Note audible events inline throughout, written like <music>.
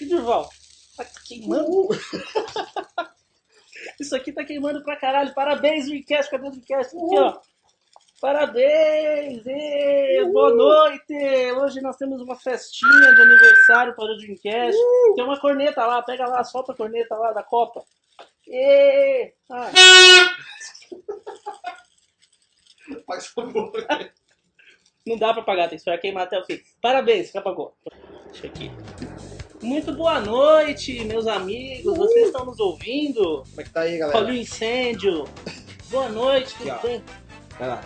aqui, Durval. Tá queimando. <laughs> Isso aqui tá queimando pra caralho. Parabéns, Dreamcast. Cadê o Dreamcast? Aqui, ó. Parabéns! Ê, boa noite! Hoje nós temos uma festinha de aniversário para o Dreamcast. Tem uma corneta lá, pega lá, solta a corneta lá da Copa. Ê, ah, <laughs> Faz favor. não dá pra pagar, tem que esperar queimar até o fim. Parabéns, apagou. Deixa aqui. Muito boa noite, meus amigos. Vocês estão nos ouvindo? Como é que tá aí, galera? Olha o incêndio. Boa noite, tudo Aqui, bem?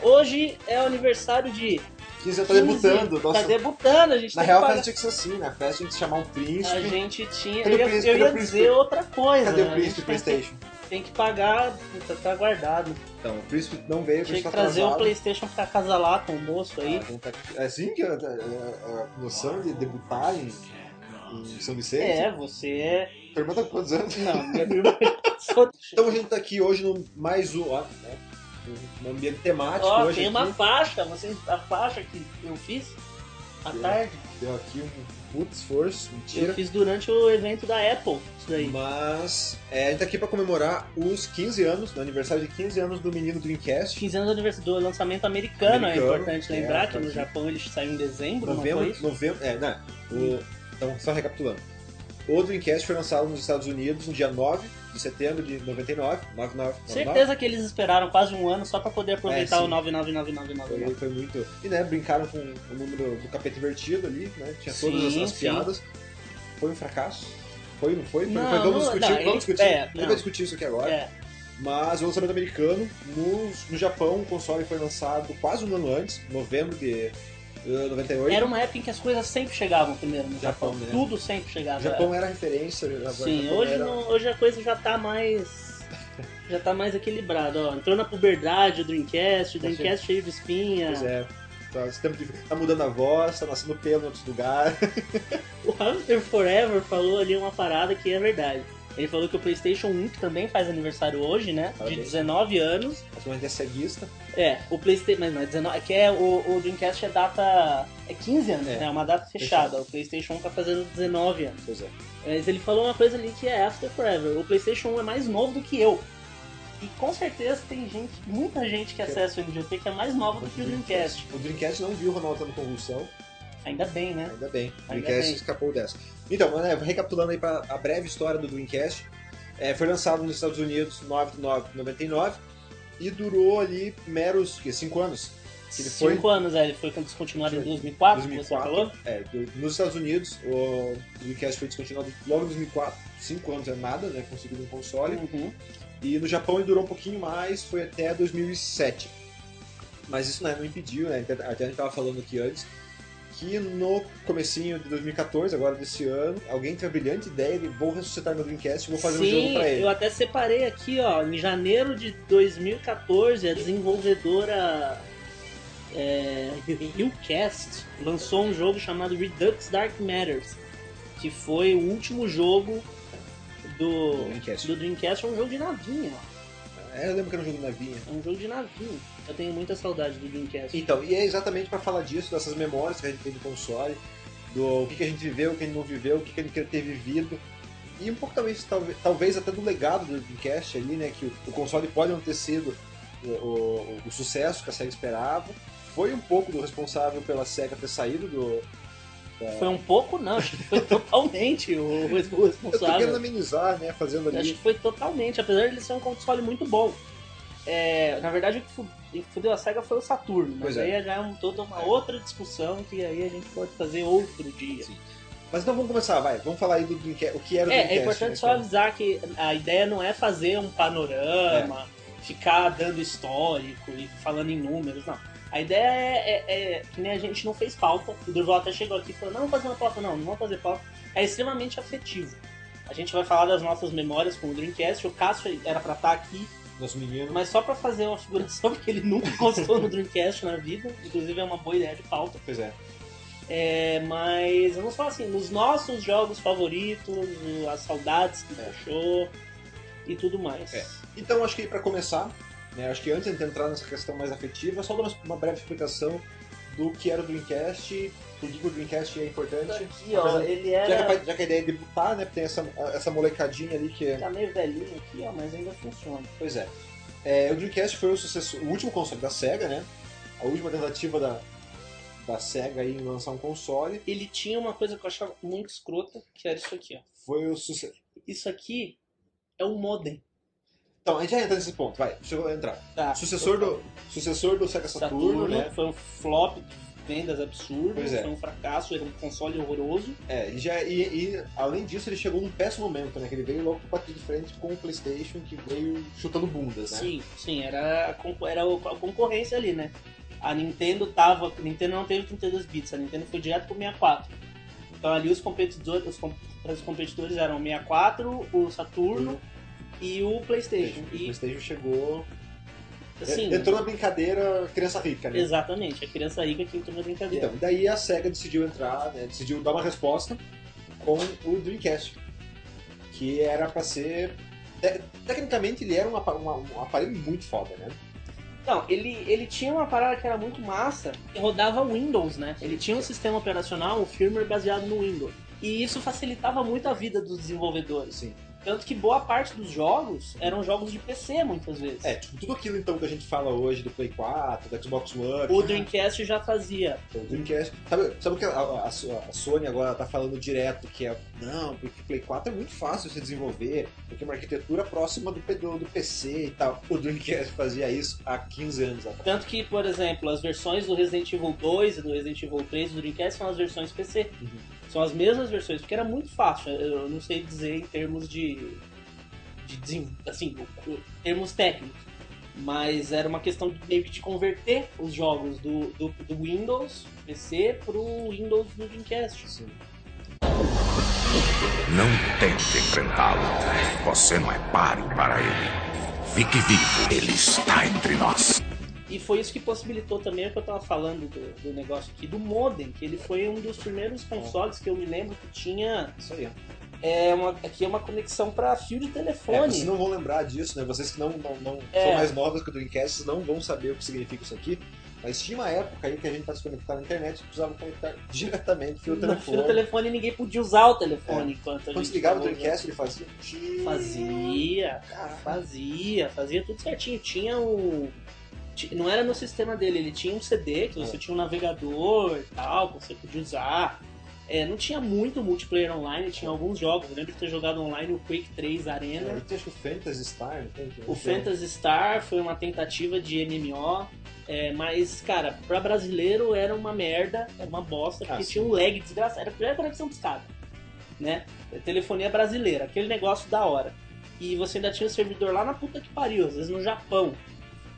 Hoje é o aniversário de 15 já tá 15. debutando. Tá Nossa, debutando, a gente na real, a pagar. festa tinha que ser assim, né? A festa tinha que chamar um príncipe. A gente tinha. Cadê Eu o ia, príncipe? eu ia o dizer outra coisa. Cadê né? o A príncipe Playstation? Tem que pagar, puta, tá guardado. Então, o príncipe não veio, o Tinha que tá trazer o atrasado. Playstation pra casalar com o moço aí. Ah, a gente tá- É assim que a, a- a- a noção de debutar em, São Vicente? É, você é. Tua irmã tá com quantos anos? Não, minha irmã. Só- <laughs> Então a gente tá aqui hoje no mais um, ó, né? Um ambiente temático Ó, hoje tem aqui. uma faixa, você, a faixa que eu fiz à Sim. tarde. Deu aqui um puto esforço, mentira. Eu fiz durante o evento da Apple, isso daí. Mas é, a gente tá aqui pra comemorar os 15 anos, no aniversário de 15 anos do menino Dreamcast. 15 anos do do lançamento americano, é Americano, importante é, lembrar tá que no. Japão ele saiu em dezembro, não Novembro, foi isso? novembro, é, né? O, então, só recapitulando. O Dreamcast foi lançado nos Estados Unidos no dia 9 de setembro de 99. 99, Certeza que eles esperaram quase um ano só pra poder aproveitar É, o 99999. Foi, foi muito. E né, brincaram com o número do capeta invertido ali, né? Tinha todas Sim, as, as sim. piadas. Foi um fracasso? Foi, não foi? Foi, Não, foi vamos não- discutir, não, vamos ele- discutir. é, não. vai discutir isso aqui agora. É, Mas o lançamento americano, no, no Japão, o console foi lançado quase um ano antes, novembro de 98. era uma época em que as coisas sempre chegavam primeiro no Japão. Japão? Tudo sempre chegava. O Japão era referência. o Sim, Japão hoje, era- não- hoje a coisa já tá mais. <laughs> Já tá mais equilibrada, ó. Entrou na puberdade o Dreamcast, o Tá Dreamcast cheio de espinha. Pois é. Tá, de- tá mudando a voz, tá nascendo pelo em outros lugares. <laughs> O Hamster Forever falou ali uma parada que é verdade. Ele falou que o PlayStation 1, que também faz aniversário hoje, né? De Parabéns. 19 anos. Mas a gente é ceguista. É, o PlayStation. Mas não é 19. É que é, o, o Dreamcast é data. É 15 anos, É. né? É uma data fechada. O PlayStation 1 tá fazendo 19 anos. Pois é. Mas ele falou uma coisa ali que é After Forever. O PlayStation 1 é mais novo do que eu. E com certeza tem gente, muita gente que acessa o MGP que é mais nova do que o Dreamcast. O Dreamcast não viu o Ronaldo tendo convulsão, Ainda bem, né? ainda bem. O Ainda Dreamcast bem. escapou dessa. Então, né, recapitulando aí para a breve história do Dreamcast, é, foi lançado nos Estados Unidos 9 de 9 de 99 e durou ali meros 5 anos. Que ele foi Cinco anos, é. Ele foi descontinuado em 2004, que você 2004. falou. É, nos Estados Unidos, o Dreamcast foi descontinuado logo em 2004. 5 anos é nada, né? Conseguido um console. Uhum. E no Japão ele durou um pouquinho mais, foi até 2007. Mas isso né, não impediu, né? Até a gente tava falando aqui antes, que no comecinho de 2014, agora desse ano, alguém teve a brilhante ideia de vou ressuscitar meu Dreamcast e vou fazer Sim, um jogo pra ele. eu até separei aqui, ó, em janeiro de 2014, a desenvolvedora é, lançou um jogo chamado Redux Dark Matters, que foi o último jogo do, Do Dreamcast. do Dreamcast, é um jogo de navinha, ó. É, eu lembro que era um jogo de navinha. É um jogo de navinha. Eu tenho muita saudade do Dreamcast. Então, e é exatamente pra falar disso, dessas memórias que a gente tem do console, do o que, que a gente viveu, o que a gente não viveu, o que, que a gente queria ter vivido. E um pouco talvez, talvez, até do legado do Dreamcast ali, né? Que o, o console pode não ter sido o, o- o sucesso que a SEGA esperava. Foi um pouco do responsável pela SEGA ter saído do. Foi um pouco, não, acho que foi <laughs> totalmente o o Eu tô querendo responsável. amenizar, né? Fazendo Acho ali. que foi totalmente, apesar de ele ser um console muito bom. É, na verdade, o que fudeu a SEGA foi o Saturno, mas é. aí já é um, toda uma outra discussão que aí a gente pode fazer outro dia. Sim. Mas então vamos começar, vai. Vamos falar aí do Dreamcast. O que era o É, Dreamcast? é importante né, só cara? avisar que a ideia não é fazer um panorama, ficar dando histórico e falando em números, não. A ideia é, é- é que nem a gente não fez pauta. O Durval até chegou aqui e falou: não, vamos fazer uma pauta, não, não vamos fazer pauta. É extremamente afetivo. A gente vai falar das nossas memórias com o Dreamcast. O Cássio era pra estar aqui, Nosso menino. mas só pra fazer uma figuração, <laughs> porque ele nunca encostou no Dreamcast na vida. Inclusive é uma boa ideia de pauta. Pois é. É, mas vamos falar assim, nos nossos jogos favoritos, as saudades que É. e tudo mais. É. Então, acho que para começar, né, acho que antes de entrar nessa questão mais afetiva, só dar uma, breve explicação do que era o Dreamcast, por que o Dreamcast é importante. Aqui, ó, Apesar- ele Já que, a, era... já que a ideia é debutar, né? Tem essa, essa molecadinha ali que é. Tá meio velhinho aqui, ó, mas ainda funciona. Pois é. É, o Dreamcast foi o, sucessor, o último console da SEGA, né? A última tentativa da, da SEGA aí em lançar um console. Ele tinha uma coisa que eu achava muito escrota, que era isso aqui, ó. Foi o sucesso. Isso aqui é o modem. Então, a gente já entra nesse ponto, vai, deixa eu entrar. Tá. Sucessor do, sucessor do Sega Saturno, Saturno, né? foi um flop de vendas absurdo, Pois é. foi um fracasso, era um console horroroso. É, e, já, e, e, além disso ele chegou num péssimo momento, né? Que ele veio logo pra de frente com o Playstation, que veio chutando bundas, né? Sim, sim, era a, era a concorrência ali, né? A Nintendo tava. A Nintendo não teve 32 bits, a Nintendo foi direto pro 64. Então ali os competidores, os, os competidores eram o 64, o Saturno e o PlayStation. O E Playstation chegou. assim, entrou na brincadeira criança rica, né? exatamente, a criança rica que entrou na brincadeira. Então, daí a SEGA decidiu entrar, né, decidiu dar uma resposta com o Dreamcast, que era pra ser... te- Tecnicamente ele era um, um aparelho muito foda, né? Então, ele, ele tinha uma parada que era muito massa e rodava Windows, né? Ele tinha um sistema operacional, um firmware baseado no Windows. E isso facilitava muito a vida dos desenvolvedores. Assim, Tanto que boa parte dos jogos eram jogos de PC, muitas vezes. é, tipo, tudo aquilo então que a gente fala hoje do Play 4, do Xbox One... O ah, Dreamcast já fazia. O Dreamcast. Sabe, sabe o que a, a- a Sony agora tá falando direto? Que é. Não, porque o Play 4 é muito fácil de se desenvolver, porque é uma arquitetura próxima do, do, do PC e tal. O Dreamcast fazia isso há 15 anos atrás. Tanto que, por exemplo, as versões do Resident Evil 2 e do Resident Evil 3 do Dreamcast são as versões PC. Uhum. São as mesmas versões, porque era muito fácil. Eu não sei dizer em termos de. de assim, o- o- termos técnicos. Mas era uma questão de, meio que de converter os jogos do, do, do Windows PC pro Windows do Dreamcast. Assim. Não tente enfrentá-lo. Você não é páreo para ele. Fique vivo. Ele está entre nós. E foi isso que possibilitou também o que eu tava falando do, do negócio aqui, do modem, que ele foi um dos primeiros consoles que eu me lembro que tinha Isso aí. é uma, aqui é uma conexão para fio de É, telefone. vocês não vão lembrar disso, né? Vocês que não, não, não É. são mais novas que o Dreamcast, não vão saber o que significa isso aqui. Mas tinha uma época aí que a gente para se conectar na internet precisava conectar <laughs> diretamente fio No telefone. fio do telefone ninguém podia usar o telefone enquanto a Quando gente se ligava o Dreamcast, ele fazia. Fazia, Caraca. fazia, fazia tudo certinho. Tinha o. Não era no sistema dele, ele tinha um CD que você É. tinha um navegador e tal, que você podia usar. É, não tinha muito multiplayer online, tinha alguns jogos. Eu lembro de ter jogado online o Quake 3 Arena. Tem acho que o Fantasy Star, não tem? O Phantasy Star foi uma tentativa de MMO, é, mas, cara, pra brasileiro era uma merda, era uma bosta, porque Ah, tinha um lag desgraçado. Era a primeira conexão discada, né? Telefonia brasileira, aquele negócio da hora. E você ainda tinha o servidor lá na puta que pariu, às vezes no Japão.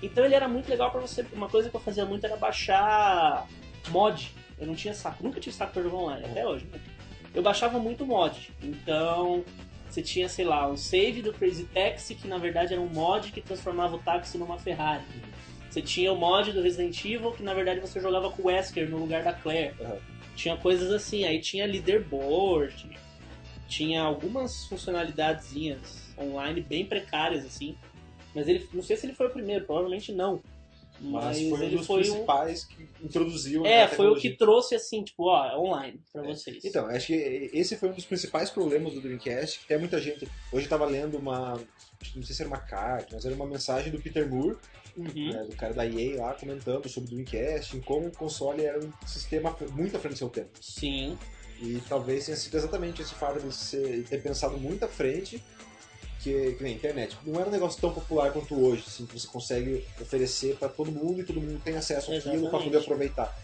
Então ele era muito legal pra você. Uma coisa que eu fazia muito era baixar mod. Eu não tinha saco, nunca tive saco pra jogar online, até hoje. né? Eu baixava muito mod. Então você tinha, sei lá, um save do Crazy Taxi, que na verdade era um mod que transformava o táxi numa Ferrari. Você tinha o mod do Resident Evil, que na verdade você jogava com o Wesker no lugar da Claire. Uhum. Tinha coisas assim, aí tinha leaderboard, tinha algumas funcionalidadezinhas online bem precárias, assim. Mas ele, não sei se ele foi o primeiro, provavelmente não. Mas, Mas, foi um ele dos foi um. principais que introduziu É, a foi o que trouxe assim, tipo, ó, online pra É. vocês. Então, acho que esse foi um dos principais problemas do Dreamcast, que tem muita gente. Hoje eu tava lendo uma. Não sei se era uma carta, mas era uma mensagem do Peter Moore, Uhum. né, do cara da EA lá, comentando sobre o Dreamcast, em como o console era um sistema muito à frente do seu tempo. Sim. E talvez tenha sido exatamente esse fato de ser, ter pensado muito à frente que, que nem a internet. Não era um negócio tão popular quanto hoje, assim, que você consegue oferecer para todo mundo e todo mundo tem acesso àquilo para poder aproveitar.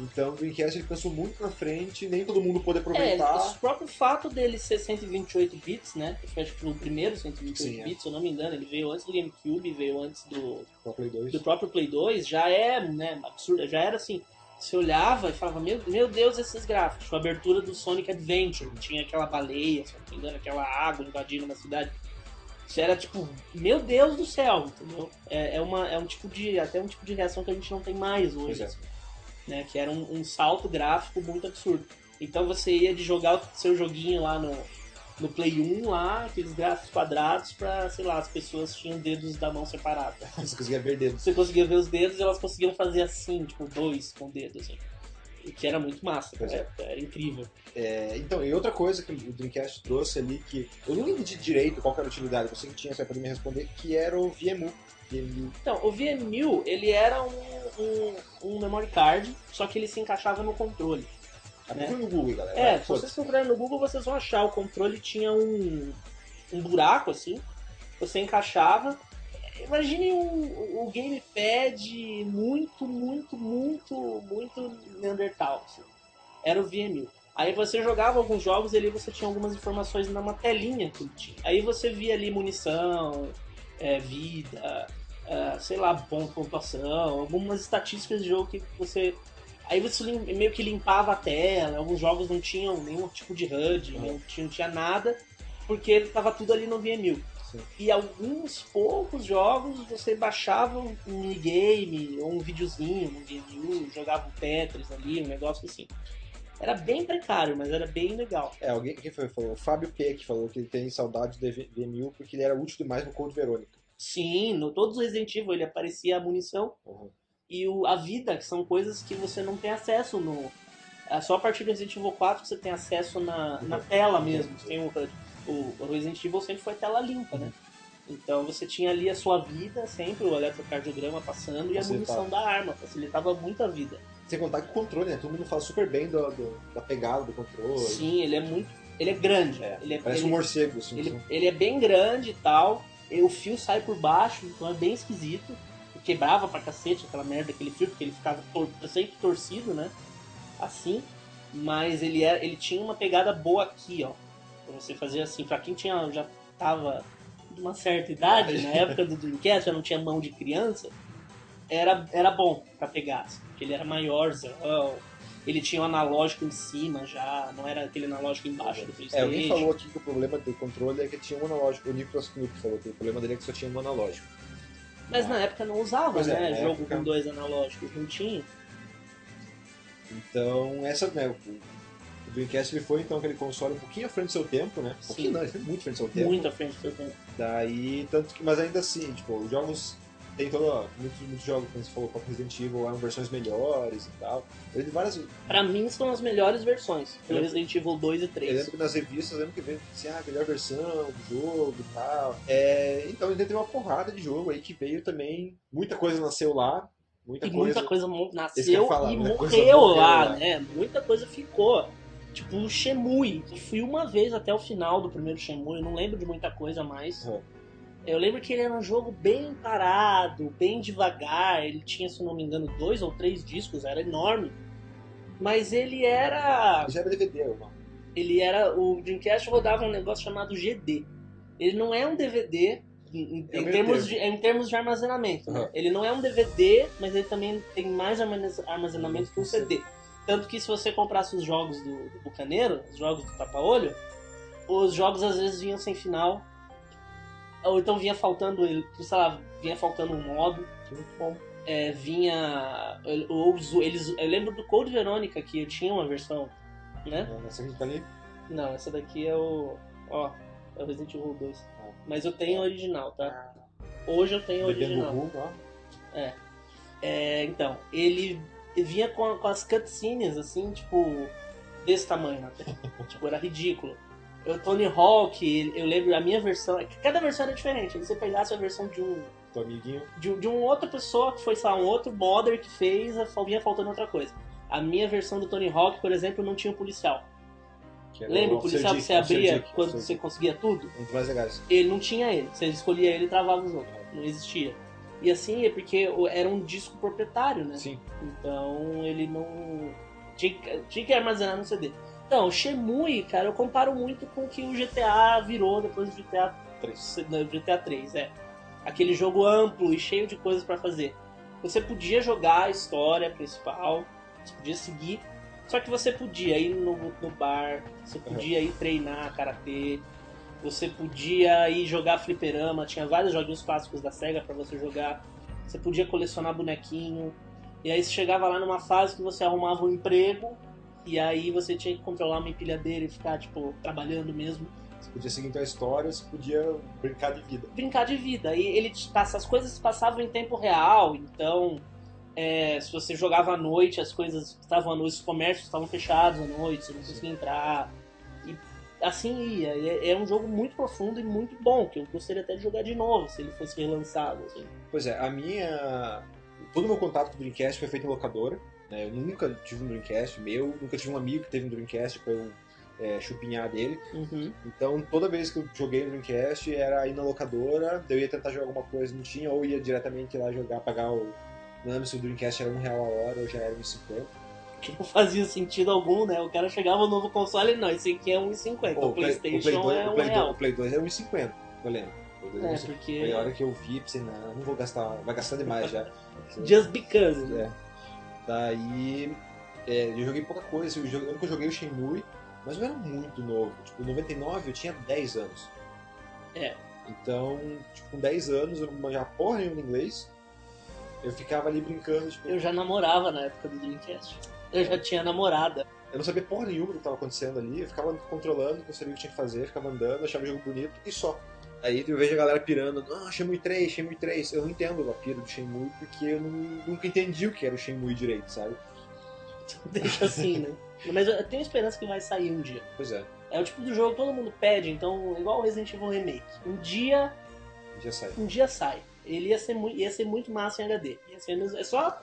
Então o Dreamcast ele pensou muito na frente, nem todo mundo pôde É, aproveitar. o próprio fato dele ser 128 bits, né? Foi acho que foi o primeiro 128 Sim, é. bits, se eu não me engano. Ele veio antes do GameCube, veio antes do, com a Play 2. do próprio Play 2. Já é, né, absurdo. Já era assim. Você olhava e falava, meu, meu Deus, esses gráficos. Tipo, a abertura do Sonic Adventure. Tinha aquela baleia, se eu não me engano, aquela água invadindo uma cidade. Isso era tipo, meu Deus do céu, entendeu? É, é, uma, é um tipo de. Até um tipo de reação que a gente não tem mais hoje. É. Né? Que era um, um salto gráfico muito absurdo. Então você ia de jogar o seu joguinho lá no, no Play 1 lá, aqueles gráficos quadrados pra, sei lá, as pessoas tinham dedos da mão separados. Você conseguia ver dedos. Você conseguia ver os dedos e elas conseguiam fazer assim, tipo, dois com o dedo, assim. Que era muito massa, Pois era, era incrível. É, então, e outra coisa que o Dreamcast trouxe ali, que eu não entendi direito qual era a utilidade, você que tinha, você vai poder me responder, que era o VMU. VMU. Então, o VMU, ele era um, um, um memory card, só que ele se encaixava no controle. Ah, Né? no Google, galera. É, se vocês procurarem no Google, vocês vão achar. O controle tinha um, um buraco, assim, você encaixava. Imagine um, um gamepad muito, muito, muito, muito Neandertal. assim. Era o VMU. Aí você jogava alguns jogos e ali você tinha algumas informações numa telinha que ele tinha. Aí você via ali munição, é, vida, é, sei lá, bom, pontuação, algumas estatísticas de jogo que você Aí você meio que limpava a tela, alguns jogos não tinham nenhum tipo de HUD, Uhum. não, tinha, não tinha nada, porque tava tudo ali no VMU. Sim. E alguns poucos jogos você baixava um minigame ou um videozinho no VMU, jogava um Tetris ali, um negócio assim. Era bem precário, mas era bem legal. É, alguém quem foi, falou? O Fábio P que falou que ele tem saudade do V- VMU porque ele era útil demais no Code Verônica. Sim, no todos os Resident Evil ele aparecia a munição Uhum. e o, a vida, que são coisas que você não tem acesso no. É só a partir do Resident Evil 4 que você tem acesso na, na tela mesmo. Você tem o, HUD. O, o Resident Evil sempre foi tela limpa, né? Então você tinha ali a sua vida, sempre o eletrocardiograma passando e a munição da arma, facilitava muito a vida. Sem contar que o controle, né? Todo mundo fala super bem do, do- da pegada do controle. Sim, ele é muito. Ele é grande. É, ele é, Parece ele, um morcego, assim. ele, assim. ele é bem grande e tal. E o fio sai por baixo, então é bem esquisito. Quebrava pra cacete aquela merda, aquele fio, porque ele ficava tor sempre torcido, né? Assim. Mas ele, era, ele tinha uma pegada boa aqui, ó. Pra você fazer assim. Pra quem tinha, já tava de uma certa idade, na época do Dreamcast, já não tinha mão de criança, era, era bom pra pegar. Assim, porque ele era maiorzão. Ele tinha um analógico em cima já, não era aquele analógico embaixo do É, Playstation. alguém falou aqui que o problema do controle é que tinha um analógico. O Nicolas Knupp falou que o problema dele é que só tinha um analógico. Mas na época não usava, Pois é, né? na Jogo época- com dois analógicos, não tinha. Então, essa, né, Dreamcast ele foi então aquele console um pouquinho à frente do seu tempo, né? Um pouquinho não, ele foi muito à frente do seu tempo. Muito à frente do seu tempo. Daí, tanto que, mas ainda assim, tipo, os jogos tem todo, muitos, muitos jogos, como você falou, para Resident Evil, eram versões melhores e tal. Eu lembro várias, eu Pra mim são as melhores versões. Do Eu- Resident Evil 2 e 3. lembro que nas revistas, eu lembro que veio assim, ah, melhor versão do jogo e tal. É, então, ainda teve uma porrada de jogo aí que veio também, muita coisa nasceu lá, muita E coisa... muita coisa eu nasceu falar, e morreu morreu lá, lá. né? Muita coisa ficou. Tipo o Shemui. Eu fui uma vez até o final do primeiro Shemui, eu não lembro de muita coisa mais. Uhum. Eu lembro que ele era um jogo bem parado, bem devagar. Ele tinha, se não me engano, dois ou três discos, era enorme. Mas ele era. Já era DVD, irmão. ele era o Dreamcast rodava um negócio chamado GD. Ele não é um DVD em, É termos, termo. de, em termos de armazenamento. né? Uhum. Ele não é um DVD, mas ele também tem mais armazena- armazenamento que um CD. Tanto que se você comprasse os jogos do, do Bucaneiro, os jogos do Tapa-Olho, os jogos às vezes vinham sem final. Ou então vinha faltando, ele- sei lá, vinha faltando um modo. Muito bom. É, vinha. Ou, eles, eu lembro do Code Verônica que eu tinha uma versão, né? Essa que tá ali, Não, essa daqui é o. Ó, é o Resident Evil 2. Ah. Mas eu tenho a original, tá? Hoje eu tenho a original. rum, ó. É, então, ele vinha com, com as cutscenes, assim, tipo, desse tamanho na tela. <laughs> tipo, era ridículo. O Tony Hawk, eu lembro, a minha versão. Cada versão era diferente. Se você pegasse a versão de um. Teu amiguinho. De, de uma outra pessoa que foi, sei lá, um outro modder que fez, vinha faltando outra coisa. A minha versão do Tony Hawk, por exemplo, não tinha um policial. Lembra o policial que você abria quando você conseguia tudo? Um dos mais legais. ele não tinha ele. Você escolhia ele e travava o jogo. Não existia. E assim é porque era um disco proprietário, né? Sim. Então ele não. Tinha, que- tinha que armazenar no CD. Então, o Shemui, cara, eu comparo muito com o que o GTA virou depois do GTA, Três. no GTA 3, é. Aquele jogo amplo e cheio de coisas pra fazer. Você podia jogar a história principal, você podia seguir, só que você podia ir no, no bar, você podia ir treinar karatê, você podia ir jogar fliperama, tinha vários joguinhos clássicos da SEGA pra você jogar. Você podia colecionar bonequinho. E aí você chegava lá numa fase que você arrumava um emprego e aí você tinha que controlar uma empilhadeira e ficar, tipo, trabalhando mesmo. Você podia seguir a história, você podia brincar de vida. brincar de vida. E ele as coisas passavam em tempo real, então é, se você jogava à noite, as coisas estavam à noite, os comércios estavam fechados à noite, você não conseguia entrar. Assim ia. E É, é um jogo muito profundo e muito bom, que eu gostaria até de jogar de novo se ele fosse relançado. Assim. Pois é, a minha. Todo o meu contato com o Dreamcast foi feito em locadora. né? Eu nunca tive um Dreamcast meu, nunca tive um amigo que teve um Dreamcast pra eu é, chupinhar dele. Uhum. Então toda vez que eu joguei no Dreamcast era ir na locadora, eu ia tentar jogar alguma coisa, não tinha, ou ia diretamente lá jogar, pagar o. Não lembro se o Dreamcast era um real a hora ou já era 1,50. Que não fazia sentido algum, né? O cara chegava no novo console e não, esse aqui é 1,50. Pô, O PlayStation o Play 2, é o 1 Play 2, real. o Play 2 era 1,50, eu lembro. O Play 2 É, 1,50. porque. Foi a hora que eu vi, pensei, não, não vou gastar, vai gastar demais já. <laughs> Just because, né? É. Daí é, eu joguei pouca coisa. Eu joguei- eu joguei o Shenmue, mas eu era muito novo. Tipo, em 99 eu tinha 10 anos. É. Então, tipo, com 10 anos eu manjava porra nenhuma em inglês. Eu ficava ali brincando, tipo, Eu já namorava na época do Dreamcast. Eu já tinha namorada. eu não sabia porra nenhuma do que estava acontecendo ali. Eu ficava controlando, não sabia o que tinha que fazer, ficava andando, achava o jogo bonito e só. Aí eu vejo a galera pirando, ah, Shenmue 3, Shenmue 3. Eu não entendo a pira do Shenmue porque eu não- nunca entendi o que era o Shenmue direito, sabe? <laughs> Deixa assim, né? Mas eu tenho esperança que vai sair um dia. Pois é, É o tipo do jogo que todo mundo pede, então, igual o Resident Evil Remake. Um dia, já sai. um dia sai. Ele ia ser, mu- ia ser muito massa em HD. Ia ser é só.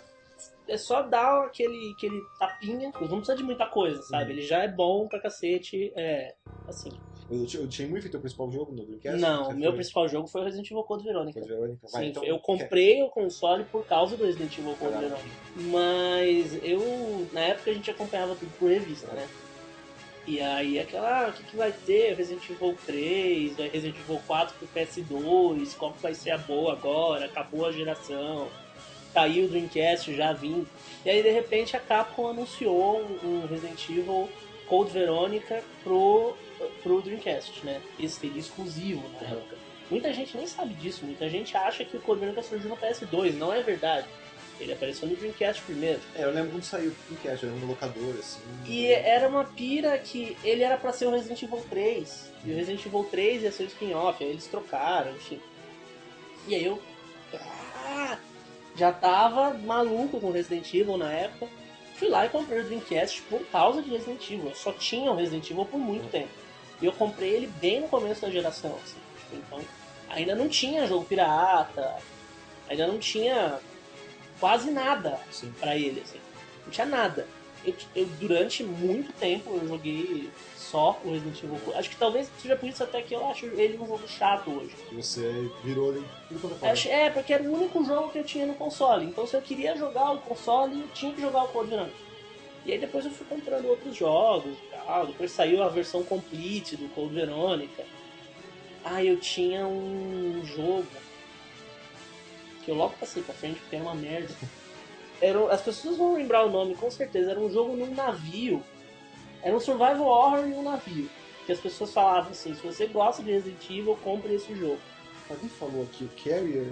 É só dar aquele, aquele tapinha. Não precisa de muita coisa, sabe? Uhum. Ele já é bom pra cacete. É. Assim. O, Shenmue foi teu principal jogo no Dreamcast? Não, meu foi- principal jogo foi o Resident Evil Code Verônica. Foi de Verônica? Vai, Sim, então, eu comprei o console por causa do Resident Evil Code. Verônica. Mas eu, na época a gente acompanhava tudo por revista, né? E aí aquela, ah, o que, que vai ter? Resident Evil 3, vai Resident Evil 4 pro PS2, qual vai ser a boa agora? Acabou a geração, caiu o Dreamcast, já vim. E aí de repente a Capcom anunciou um, um Resident Evil Code Verônica pro, pro Dreamcast, né? Esse seria exclusivo na época. Muita gente nem sabe disso, muita gente acha que o Code Verônica surgiu no PS2, não é verdade. Ele apareceu no Dreamcast primeiro. É, eu lembro quando saiu o Dreamcast, lembro no locador, assim. E era uma pira que ele era pra ser o Resident Evil 3. E o Resident Evil 3 ia ser o spin-off, aí eles trocaram, enfim. E aí eu. Já tava maluco com Resident Evil na época. Fui lá e comprei o Dreamcast por causa de Resident Evil. Eu só tinha o Resident Evil por muito tempo. E eu comprei ele bem no começo da geração. assim. Então, ainda não tinha jogo pirata, ainda não tinha quase nada pra ele, assim. Não tinha nada. Eu, eu, durante muito tempo eu joguei só o Resident Evil 4. Acho que talvez seja por isso até que eu acho ele um jogo chato hoje. Você virou tudo quanto é É, porque era o único jogo que eu tinha no console. Então se eu queria jogar o console, eu tinha que jogar o Code Verônica. E aí depois eu fui comprando outros jogos e tal. Depois saiu a versão complete do Code Verônica. Ah, eu tinha um jogo que eu logo passei pra frente porque era uma merda. <laughs> Era, as pessoas vão lembrar o nome com certeza. Era um jogo num navio. Era um survival horror em um navio. Que as pessoas falavam assim: se você gosta de Resident Evil, compre esse jogo. Alguém falou aqui, o Carrier.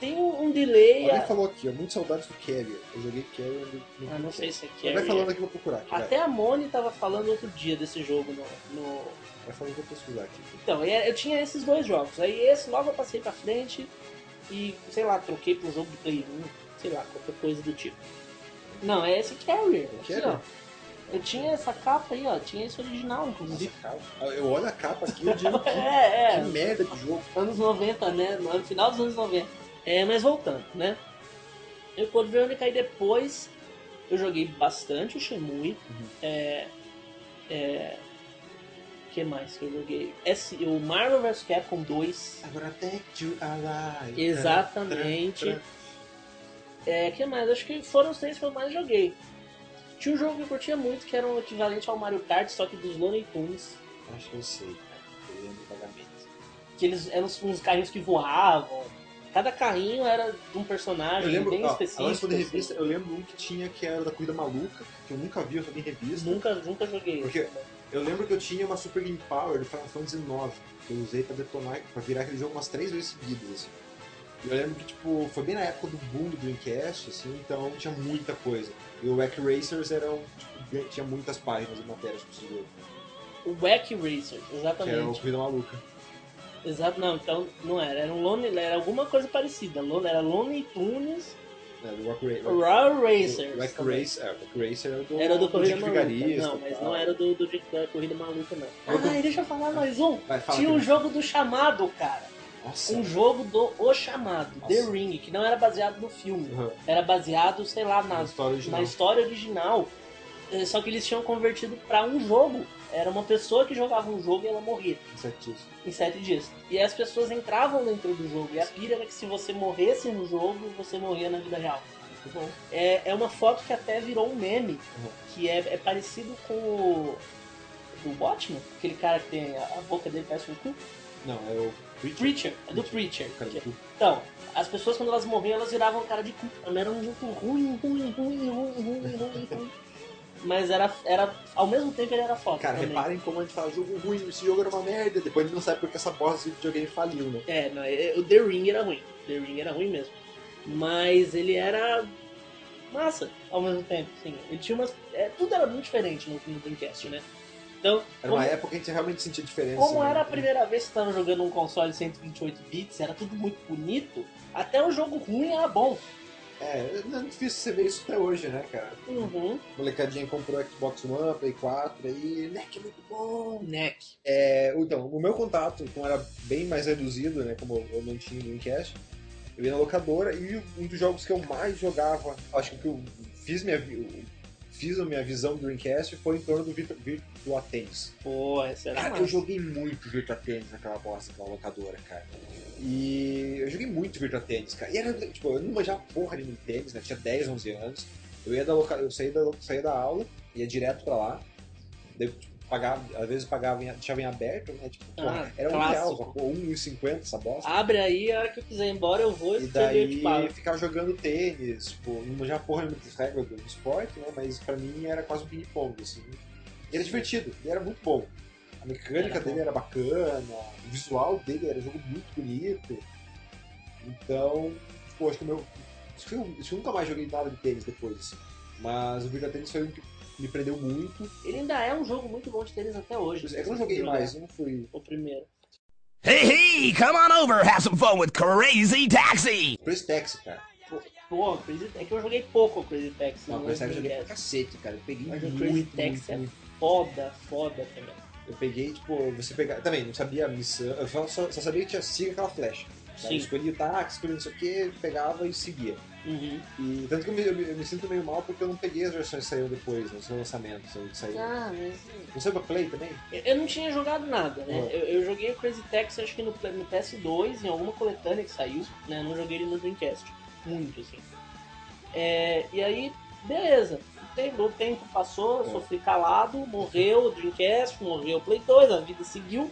Tem um, um delay. Alguém falou aqui, ó, muitas saudades do Carrier. Eu joguei Carrier no. Ah, não sei se é Vai Carrier. falando aqui, vou procurar aqui. Até a Moni tava falando outro dia desse jogo no. no- Vai, vai falando que eu vou pesquisar aqui. Então, e eu tinha esses dois jogos. Aí esse logo eu passei pra frente e, sei lá, troquei pro jogo de Play 1, sei lá, qualquer coisa do tipo. Não, é esse Carrier. Carrier? ó. Eu tinha essa capa aí, ó. Tinha esse original, inclusive. Eu olho a capa aqui e eu digo <laughs> que, É, é. que merda de jogo. anos 90, né? No final dos anos 90. É, mas voltando, né? Eu Code Verônica e depois eu joguei bastante o Shenmue. Uhum. É. É. O que mais que eu joguei? Esse, o Marvel vs Capcom 2. Agora You Alive. Exatamente. É, que mais? Acho que foram os três que eu mais joguei. Tinha um jogo que eu curtia muito que era um equivalente ao Mario Kart, só que dos Looney Tunes. Acho que eu sei, cara. Eu lembro vagamente. Que eles eram uns- uns carrinhos que voavam. Cada carrinho era de um personagem Eu lembro, bem ó, específico. de assim. revista, eu lembro um que tinha que era da Corrida Maluca, que eu nunca vi, eu vi em revista. Nunca, nunca joguei. Porque eu lembro que eu tinha uma Super Game Power do Final Fantasy IX, que eu usei pra detonar, pra virar aquele jogo umas três vezes seguidas, assim. E eu lembro que, tipo, foi bem na época do boom do Dreamcast, assim, então tinha muita coisa. E o Wack Racers era um, tipo, tinha muitas páginas e matérias pra esse jogo. O Wack Racers, Que era o exatamente. Corrida Maluca. Exato, não, então não era. Era um Lonely, era alguma coisa parecida. Lon- Era Lonely Tunes né, do Rock Ra- Raw Racers. O. Race, é, o Rack Racer era do, Era do Corrida Dick Maluca. Não, mas não era do, do, da Corrida Maluca, não. Do- Ai, deixa eu falar mais um. Vai, Tinha aqui. um jogo do chamado, cara. Nossa. Um jogo do O Chamado, Nossa. The Ring, que não era baseado no filme. Uhum. Era baseado, sei lá, Na na, história original. na história original. Eh, Só que eles tinham convertido pra um jogo. Era uma pessoa que jogava um jogo e ela morria Certíssimo. em sete dias. E as pessoas entravam dentro do jogo. E a pira era que se você morresse no jogo, você morria na vida real. É, é uma foto que até virou um meme, Uhum. que é, é parecido com o do Watchmen, aquele cara que tem a, a boca dele parece um cu. Não, é o Preacher. Preacher, é do Preacher. Então, as pessoas quando elas morriam, elas viravam cara de cu. Era um jogo ruim, ruim, ruim, ruim, ruim, ruim, ruim. Mas era, era, ao mesmo tempo ele era foto. Cara, também. reparem como a gente fala jogo ruim, esse jogo era uma merda. Depois a gente não sabe porque essa bosta de videogame faliu, né? É, não, é- o The Ring era ruim. The Ring era ruim mesmo. Mas ele era massa ao mesmo tempo, sim. Ele tinha umas. é, tudo era muito diferente no, no Dreamcast, né? Então, Era como, uma época que a gente realmente sentia diferença. como né? era a primeira vez que você estava jogando um console 128 bits, era tudo muito bonito, até o jogo ruim era bom. É, não é difícil você ver isso até hoje, né, cara? Uhum. Molecadinha comprou Xbox One, Play 4, aí, que é muito bom. Neck. É, então, o meu contato, como era bem mais reduzido, né, como eu não tinha Dreamcast, eu ia na locadora e um dos jogos que eu mais jogava, acho que eu fiz minha, fiz a minha visão do Dreamcast foi em torno do Virtua, Virtua Tennis. Pô, essa era Cara, massa. eu joguei muito Virtua Tennis naquela bosta, naquela locadora, cara. E eu joguei muito Virtua Tennis, cara. E era, tipo, eu não manjava porra de tênis, né? Tinha 10, 11 anos. Eu ia da loca... eu saía da, saía da aula, ia direto pra lá. Daí, tipo, pagava, às vezes pagava em, deixava em aberto, né? Tipo, porra, Ah, era um real, só, pô, 1,50 essa bosta. Abre aí, a hora que eu quiser ir embora eu vou E e tipo, daí ficava jogando tênis, tipo, não manjava porra nenhuma das regras do esporte, né? Mas pra mim era quase um ping-pong, assim. E era divertido, e era muito bom. A mecânica Era bom. dele era bacana, o visual dele era um jogo muito bonito. Então, tipo, acho que o meu. Acho que eu, acho que eu nunca mais joguei nada de tênis depois, assim. Mas o Virtua Tennis foi um que me prendeu muito. Ele ainda é um jogo muito bom de tênis até hoje. É que eu não joguei mais, não fui. O primeiro. Hey, hey, come on over, have some fun with Crazy Taxi! Crazy Taxi, cara. Pô, Crazy é que eu joguei pouco o Crazy Taxi. Não, no Crazy Taxi eu joguei pra cacete, cara. Eu peguei Mas o muito, Crazy muito, Taxi é muito. foda, foda também. Eu peguei, tipo, você pegar. Também, não sabia a missão. Eu só, só só sabia que tinha siga aquela flecha. Sim. Escolhia o táxi, escolhia não sei o que, pegava e seguia. Uhum. E tanto que eu me, eu eu me sinto meio mal porque eu não peguei as versões que saíram depois, né, os lançamentos que saíram. Ah, mas... Não sei pra Play também? Eu eu não tinha jogado nada, né? Ah. Eu, joguei o Crazy Taxi acho que no, no PS2, em alguma coletânea que saiu, né? Eu não joguei ele no Dreamcast. Muito, assim. É, e aí, beleza. O tempo, passou, É. sofri calado, morreu o Dreamcast, morreu o Play 2, a vida seguiu.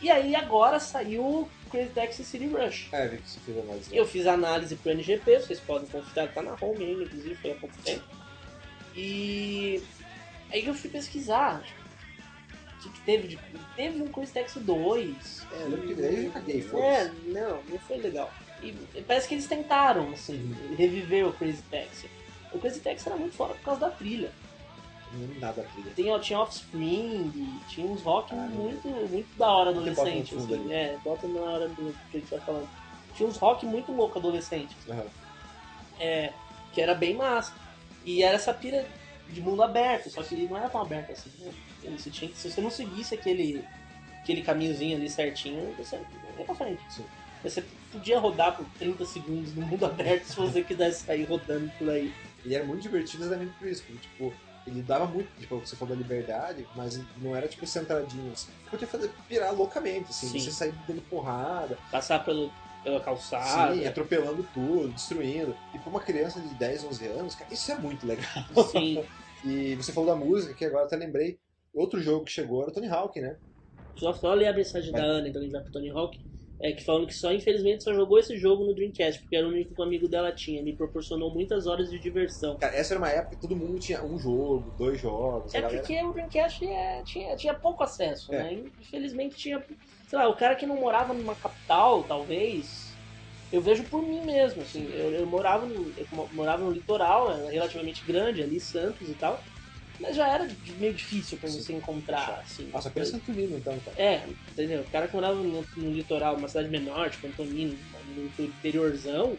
E aí agora saiu Crazy Taxi City Rush. É, vi que você fez análise. Eu fiz análise pro NGP, vocês podem confiar, tá na home ainda, inclusive, foi há pouco tempo. E aí eu fui pesquisar o que, que teve de. Teve um Crazy Taxi 2. É, eu lembro que daí eu caguei, É, foda-se. não, não foi legal. E parece que eles tentaram, assim, reviver o Crazy Taxi. O Crazy Taxi era muito foda por causa da trilha. Nada da trilha. Tem, tinha Offspring, tinha uns rock Ah, muito, muito da hora adolescente, assim. ali. É, bota na hora do que a gente vai falando. Tinha uns rock muito louco adolescente. Aham. É, que era bem massa. E era essa pira de mundo aberto, só que ele não era tão aberto assim. Né? Você tinha que, se você não seguisse aquele, aquele caminhozinho ali certinho, você ia pra frente. Sim. Você podia rodar por 30 segundos no mundo <laughs> aberto se você quisesse sair rodando por aí. Ele era muito divertido exatamente por isso, porque, tipo, ele dava muito, tipo, você falou da liberdade, mas não era, tipo, centradinho, assim. Podia fazer, pirar loucamente, assim, Sim. você sair dando porrada, Passar pelo, pela calçada. sim, atropelando tudo, destruindo. E pra uma criança de 10, 11 anos, cara, isso é muito legal. Sim. <laughs> E você falou da música, que agora até lembrei, outro jogo que chegou era o Tony Hawk, né? Só, só ler a mensagem Vai. da Ana, então a gente vai pro Tony Hawk. É, que falando que só, infelizmente, só jogou esse jogo no Dreamcast, porque era o único que o amigo dela tinha. Me proporcionou muitas horas de diversão. Cara, essa era uma época que todo mundo tinha um jogo, dois jogos, É galera... porque o Dreamcast é- tinha, tinha pouco acesso, É. né? Infelizmente tinha. Sei lá, o cara que não morava numa capital, talvez. Eu vejo por mim mesmo, assim. Eu, eu morava, no, eu mo- morava no litoral, era relativamente grande, ali, Santos e tal. Mas já era meio difícil pra você encontrar, assim. Nossa, pensa em Antonino então, cara. É, entendeu? O cara que morava no, no litoral, uma cidade menor, tipo Antonino, no interiorzão,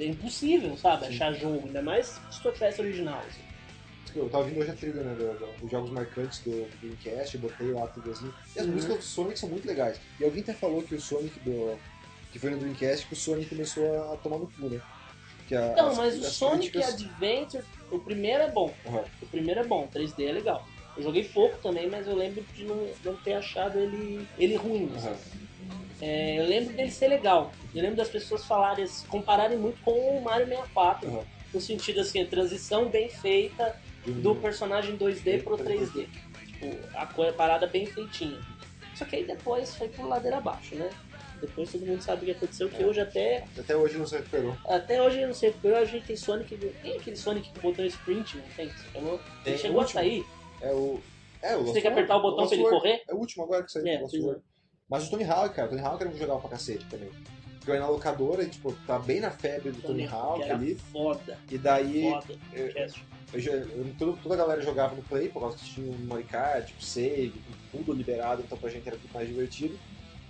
é impossível, sabe? Sim. Achar jogo, ainda mais se tu tivesse original. Assim. Eu tava vindo hoje a trilha, né, dos jogos marcantes do Dreamcast, botei lá tudo assim. E as Uhum. músicas do Sonic são muito legais. E alguém até falou que o Sonic do. que foi no Dreamcast que o Sonic começou a tomar no cu, né? Que a- Então, as- mas o Sonic críticas- Adventure, o primeiro é bom. Aham. O primeiro é bom, 3D é legal. Eu joguei pouco também, mas eu lembro de não, não ter achado ele, ele ruim. assim. É, eu lembro dele ser legal. Eu lembro das pessoas falarem, compararem muito com o Mario 64. Aham. No sentido assim, a transição bem feita De um- do personagem 2D pro 3D. Tipo, a coisa parada bem feitinha. Só que aí depois foi por ladeira abaixo, né? Depois todo mundo sabe o que aconteceu, que É. hoje até. Até hoje não se recuperou. Até hoje não porque hoje a gente tem Sonic. Tem aquele Sonic com botão sprint, não tem? Ele chegou o a sair. É o. É, o Você tem que apertar o botão pra ele correr? É o último agora que saiu É, o é. Mas o Tony Hawk, cara, o Tony Hawk era um que jogava pra cacete também. Ia na locadora e, tipo, tá bem na febre do Tony Hawk que era ali. foda. E daí Foda. eu- eu eu- toda, toda a galera jogava no Play, por causa que tinha um memory card, tipo, save, tudo liberado, então pra gente era muito mais divertido.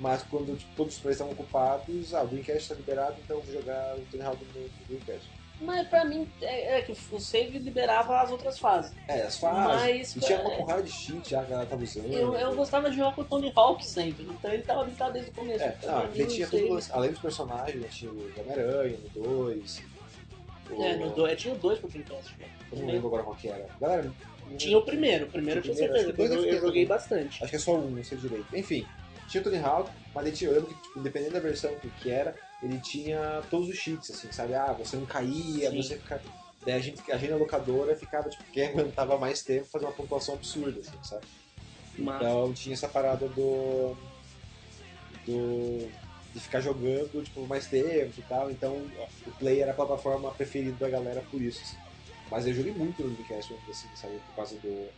Mas quando tipo, todos os plays estavam ocupados, ah, o Dreamcast tá liberado, então eu vou jogar o Tony Hawk no, Dreamcast. Mas pra mim é, é que o save liberava as outras fases. É, as fases. Mas, e tinha é, uma porrada de cheat já que a galera tava usando. Eu, eu gostava de jogar com o Tony Hawk sempre, então ele tava limitado desde o começo. É, não, mim, ele o tinha tudo, além dos personagens, né, tinha o Homem-Aranha no 2. O... É, no dois, tinha o dois pro Dreamcast. né? Eu não lembro agora qual que era. Galera, Tinha o primeiro, o primeiro eu tinha o certeza, eu, eu joguei bastante. Acho que é só um, não sei direito. Enfim, tinha o Tony Hawk, mas ele tinha, eu lembro que, tipo, independente da versão que, que era, ele tinha todos os cheats, assim, sabe? Ah, você não caía, Sim. você ficava. Daí a gente, a gente locadora ficava, tipo, quem aguentava mais tempo fazer uma pontuação absurda, assim, sabe? Então tinha essa parada do. do. de ficar jogando, tipo, mais tempo e tal. Então o Play era a plataforma preferida da galera por isso. assim. Mas eu joguei muito no Dreamcast, assim, sabe? Por causa do.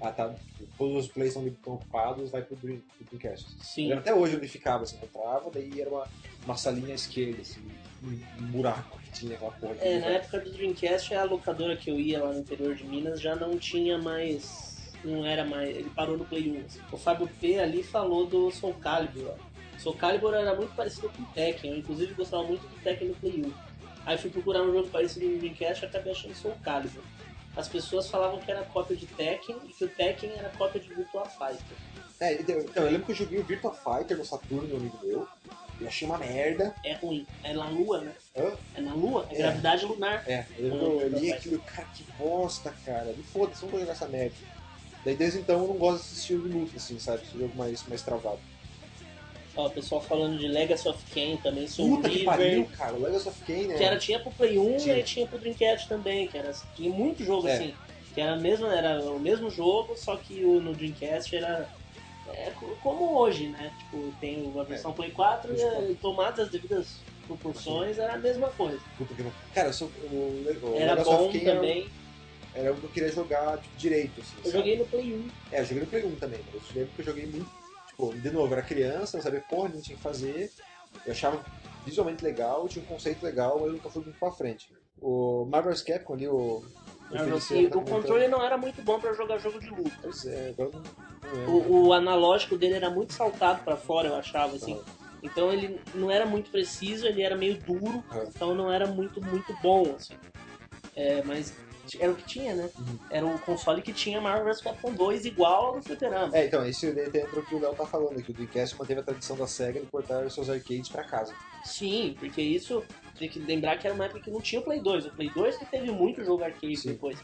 Ah, tá. Todos os plays estão estão ocupados, vai pro, Dream, pro Dreamcast. Sim. até hoje onde ficava, assim, eu entrava, daí era uma, uma salinha à esquerda, assim, um, buraco que tinha aquela porra. É, na época do Dreamcast, a locadora que eu ia lá no interior de Minas já não tinha mais. Não era mais. Ele parou no Play 1. assim. O Fábio P ali falou do Soul Calibur. ó. Soul Calibur era muito parecido com o Tekken. Eu, inclusive, gostava muito do Tekken no Play 1. Aí fui procurar um jogo parecido no Dreamcast e acabei achando Soul Calibur. As pessoas falavam que era cópia de Tekken e que o Tekken era cópia de Virtua Fighter. É, então, então, eu lembro que eu joguei o Virtua Fighter no Saturno, amigo meu. Eu achei uma merda. É ruim. É na Lua, né? Hã? É na Lua? É, É. gravidade lunar. É, eu lembro que eu olhei aquilo, cara, que bosta, cara. Me foda-se, não vou jogar essa merda. Daí desde então eu não gosto desse estilo de luta, assim, sabe? Esse jogo mais, mais travado. O pessoal falando de Legacy of Kain também, Soul Puta que River. pariu, cara. Legacy of Kain, né? Que era, tinha pro Play 1 Tinha. e tinha pro Dreamcast também, que era, tinha muito jogo É. assim. Que era, mesmo, era o mesmo jogo, só que o, no Dreamcast era. É co- como hoje, né? Tipo, tem a versão Play 4 e, Isso. e tomadas as devidas proporções, era a mesma coisa. Puta que. Cara, eu sou, o, o Era Legacy bom of Kain era, também. era o que eu queria jogar tipo, direito, assim. Eu sabe? joguei no Play 1. É, eu joguei no Play 1 também, mas eu lembro que eu joguei muito. De novo, era criança, não sabia porra nenhuma tinha que fazer. Eu achava visualmente legal, tinha um conceito legal, mas eu nunca fui muito pra frente. O Marvel's Capcom ali, o. o E tá o controle não era muito bom pra jogar jogo de luta. Pois é, agora não. não. O, o analógico dele era muito saltado pra fora, eu achava, assim. Aham. Então ele não era muito preciso, ele era meio duro, Aham. então não era muito, muito bom, assim. É, mas era o que tinha, né? Uhum. Era um console que tinha Marvel vs Capcom 2 igual ao do Fliperama. É, então, esse daí entra o que o Léo tá falando aqui. O Dreamcast manteve a tradição da SEGA de portar os seus arcades pra casa. Sim, porque isso tem que lembrar que era uma época que não tinha o Play 2. O Play 2 que teve muito jogo arcade Sim. depois.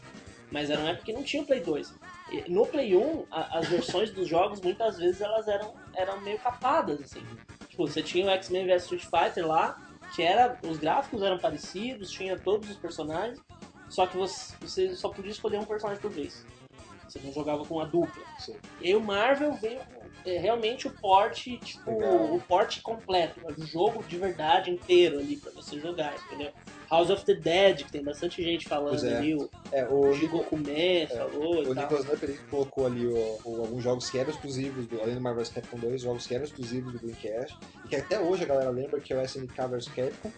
Mas era uma época que não tinha o Play 2. E No Play 1, a- as versões dos jogos, muitas vezes, elas eram, eram meio capadas, assim. Tipo, você tinha o X-Men vs Street Fighter lá, que era. Os gráficos eram parecidos, tinha todos os personagens, só que você, você só podia escolher um personagem por vez. Você não jogava com a dupla. Sim. E o Marvel veio é, realmente o porte, tipo, Legal. o porte completo, o jogo de verdade inteiro ali pra você jogar, entendeu? House of the Dead, que tem bastante gente falando é. ali, o É, o, o Jigoku Man falou o Nupper ele colocou ali o- o- alguns jogos que eram exclusivos, do, além do Marvel's Capcom 2, jogos que eram exclusivos do Dreamcast, e que até hoje a galera lembra que é o SNK vs Capcom,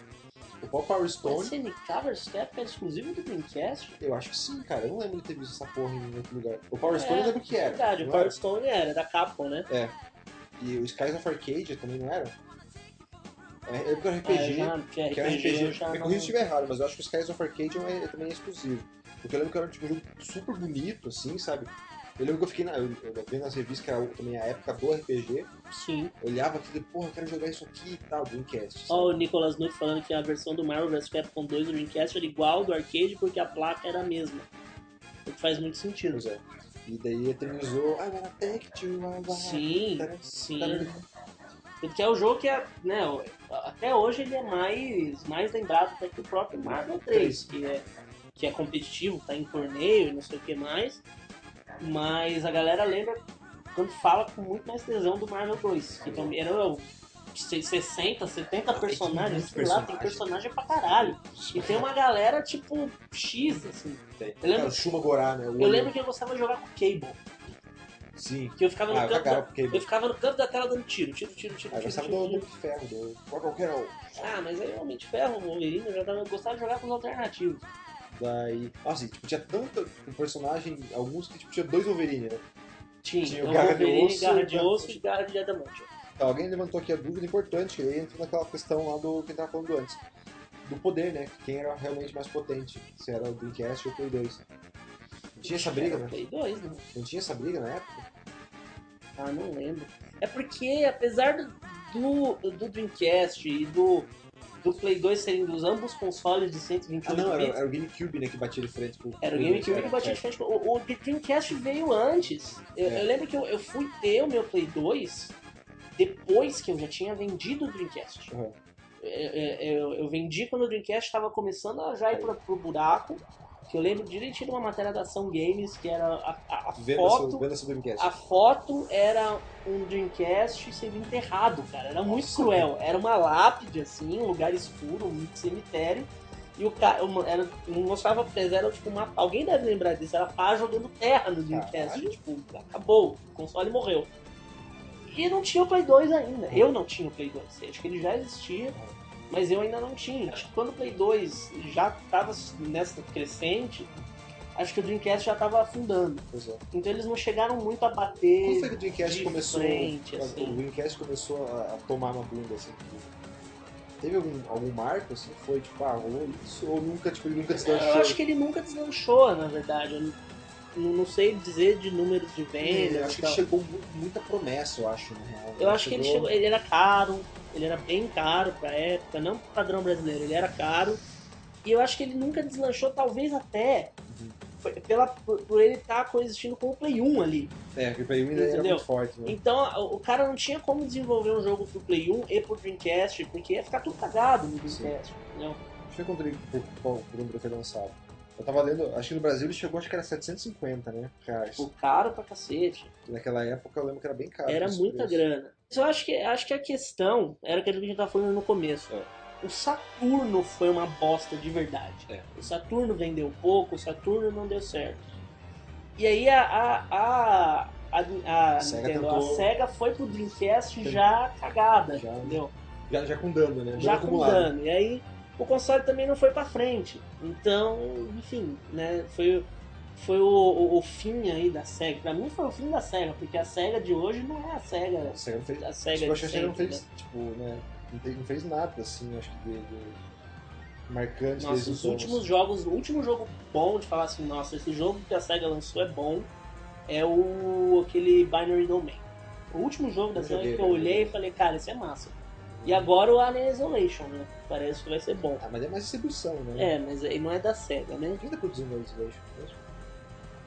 O Power Stone, SNK vs Capcom é exclusivo do Dreamcast? eu acho que sim, cara. Eu não lembro de ter visto essa porra em outro lugar. O Power Stone É, eu lembro que era. Verdade, o Power era? Stone era, da Capcom, né? E o Skies of Arcadia também não era? É, eu lembro que era Ah, RPG. eu já, porque que era RPG, eu RPG. já Me corrija se estiver errado, mas eu acho que o Skies of Arcadia é, também é exclusivo. Porque eu lembro que era tipo, um jogo super bonito, assim, sabe? Eu lembro que eu fiquei na, eu, eu vi nas revistas que era também a época do RPG. Sim. Eu olhava aquilo e, porra, eu quero jogar isso aqui e tal, Dreamcast. Ó, o Nicolas Nutt falando que a versão do Marvel vs Capcom 2 do Dreamcast era igual do arcade porque a placa era a mesma. O que faz muito sentido. Pois é. E daí eternizou, I wanna take you, I wanna... Sim, Tará, sim. tará. Porque é o jogo que é, né, até hoje ele é mais, mais lembrado até que o próprio Marvel 3, que é, que é competitivo, tá em torneio e não sei o que mais. Mas a galera lembra quando fala com muito mais tesão do Marvel 2, que também era o 60, 70 personagens, sei lá, tem personagem. pra caralho. E tem uma galera tipo X, assim. Tem. Eu lembro- Cara, o Shuma Gorá, né? O Eu lembro que eu gostava de jogar com Cable, Sim. que eu ficava no Ah, eu canto. da-. Eu ficava no canto da tela dando tiro, tiro, tiro, tiro, Ah, eu tiro, gostava tiro, do. Homem de Ferro, do qual- qualquer um. Ah, mas aí o Homem de Ferro, o Wolverine, eu já tava, eu gostava de jogar com os alternativos. Daí. Nossa, tipo, tinha tanto tipo, personagem, alguns que tipo, tinha dois Wolverine, né? Tinha, Tinha o então, Garra de Osso Garra de Osso e Garra de Adamante. Então, alguém levantou aqui a dúvida importante, que aí entra naquela questão lá do que a gente tava falando antes. Do poder, né? Quem era realmente mais potente, se era o Dreamcast ou o Play 2. Não tinha essa briga, o né? Play 2, né? Não tinha essa briga na época? Ah, não lembro. É porque, apesar do, do, do Dreamcast e do, do Play 2 serem dos ambos consoles de 128 Ah, não, era, bits, era o GameCube, né, que batia de frente com Era o GameCube 2, que batia é. de frente. com- O, o Dreamcast veio antes. Eu, É. eu lembro que eu, eu fui ter o meu Play 2 depois que eu já tinha vendido o Dreamcast. Uhum. Eu, eu- eu vendi quando o Dreamcast estava começando a já ir pro, pro buraco. Que eu lembro direitinho de uma matéria da Ação Games que era a, a- a Venda foto. seu, venda seu Dreamcast. A foto era um Dreamcast sendo enterrado, cara. Era muito Nossa. cruel. Era uma lápide, assim, um lugar escuro, um cemitério. E o cara era, não mostrava mas era tipo uma. Alguém deve lembrar disso, era pá jogando terra no Dreamcast. Caralho. Tipo, acabou, o console morreu. E não tinha o Play 2 ainda. Eu não tinha o Play 2. Acho que ele já existia, mas eu ainda não tinha. Acho que quando o Play 2 já tava nessa crescente, acho que o Dreamcast já tava afundando. Então eles não chegaram muito a bater. Quando foi que o Dreamcast começou. frente, o assim. Dreamcast começou a, tomar uma bunda, assim. Teve algum, algum marco, assim, foi tipo, ah, rolou isso? Ou nunca, tipo, ele nunca deslanchou? Eu acho que ele nunca deslanchou, na verdade. Não, não- sei dizer de números de vendas. acho que ele chegou mu- muita promessa, eu acho, na real. Eu acho que ele chegou. Ele era caro, ele era bem caro pra época, não pro padrão brasileiro, ele era caro. E eu acho que ele nunca deslanchou, talvez até Uhum. pela, por, por ele estar coexistindo com o Play 1 ali. É, porque o Play 1 ainda era muito forte, né? Então o cara não tinha como desenvolver um jogo pro Play 1 e pro Dreamcast, porque ia ficar tudo cagado no Dreamcast. Entendeu? Deixa eu ver ele, por, por, por onde ele foi lançado. Eu tava lendo, acho que no Brasil ele chegou, acho que era 750, né? Reais. Tipo, caro pra cacete. Naquela época eu lembro que era bem caro. Era muita preço. grana. Mas eu acho que, acho que a questão era aquilo que a gente tava falando no começo. É. O Saturno foi uma bosta de verdade. É. O Saturno vendeu pouco, o Saturno não deu certo. E aí a, a, a, a, a, Sega Nintendo, tentou- a SEGA foi pro Dreamcast já cagada, Já. entendeu? Já, já com dano, né? Já Dano com acumulado. dano. E aí o console também não foi pra frente. Então, enfim, né? Foi, foi o, o, o fim aí da SEGA. Pra mim foi o fim da SEGA, porque a SEGA de hoje não é a SEGA. A SEGA não fez. A SEGA tipo, de não fez, né? tipo, né? Não, fez, nada, assim, acho que de, de marcante Nossa, os últimos jogos, o último jogo bom de falar assim, nossa, esse jogo que a SEGA lançou é bom, é o aquele Binary Domain. O último jogo da Eu SEGA joguei, que eu olhei e falei, cara, esse é massa. E agora o Alien Isolation, né? Parece que vai ser bom. Ah, mas é mais distribuição, né? É, mas aí não é da SEGA, né? Quem tá produzindo o Isolation?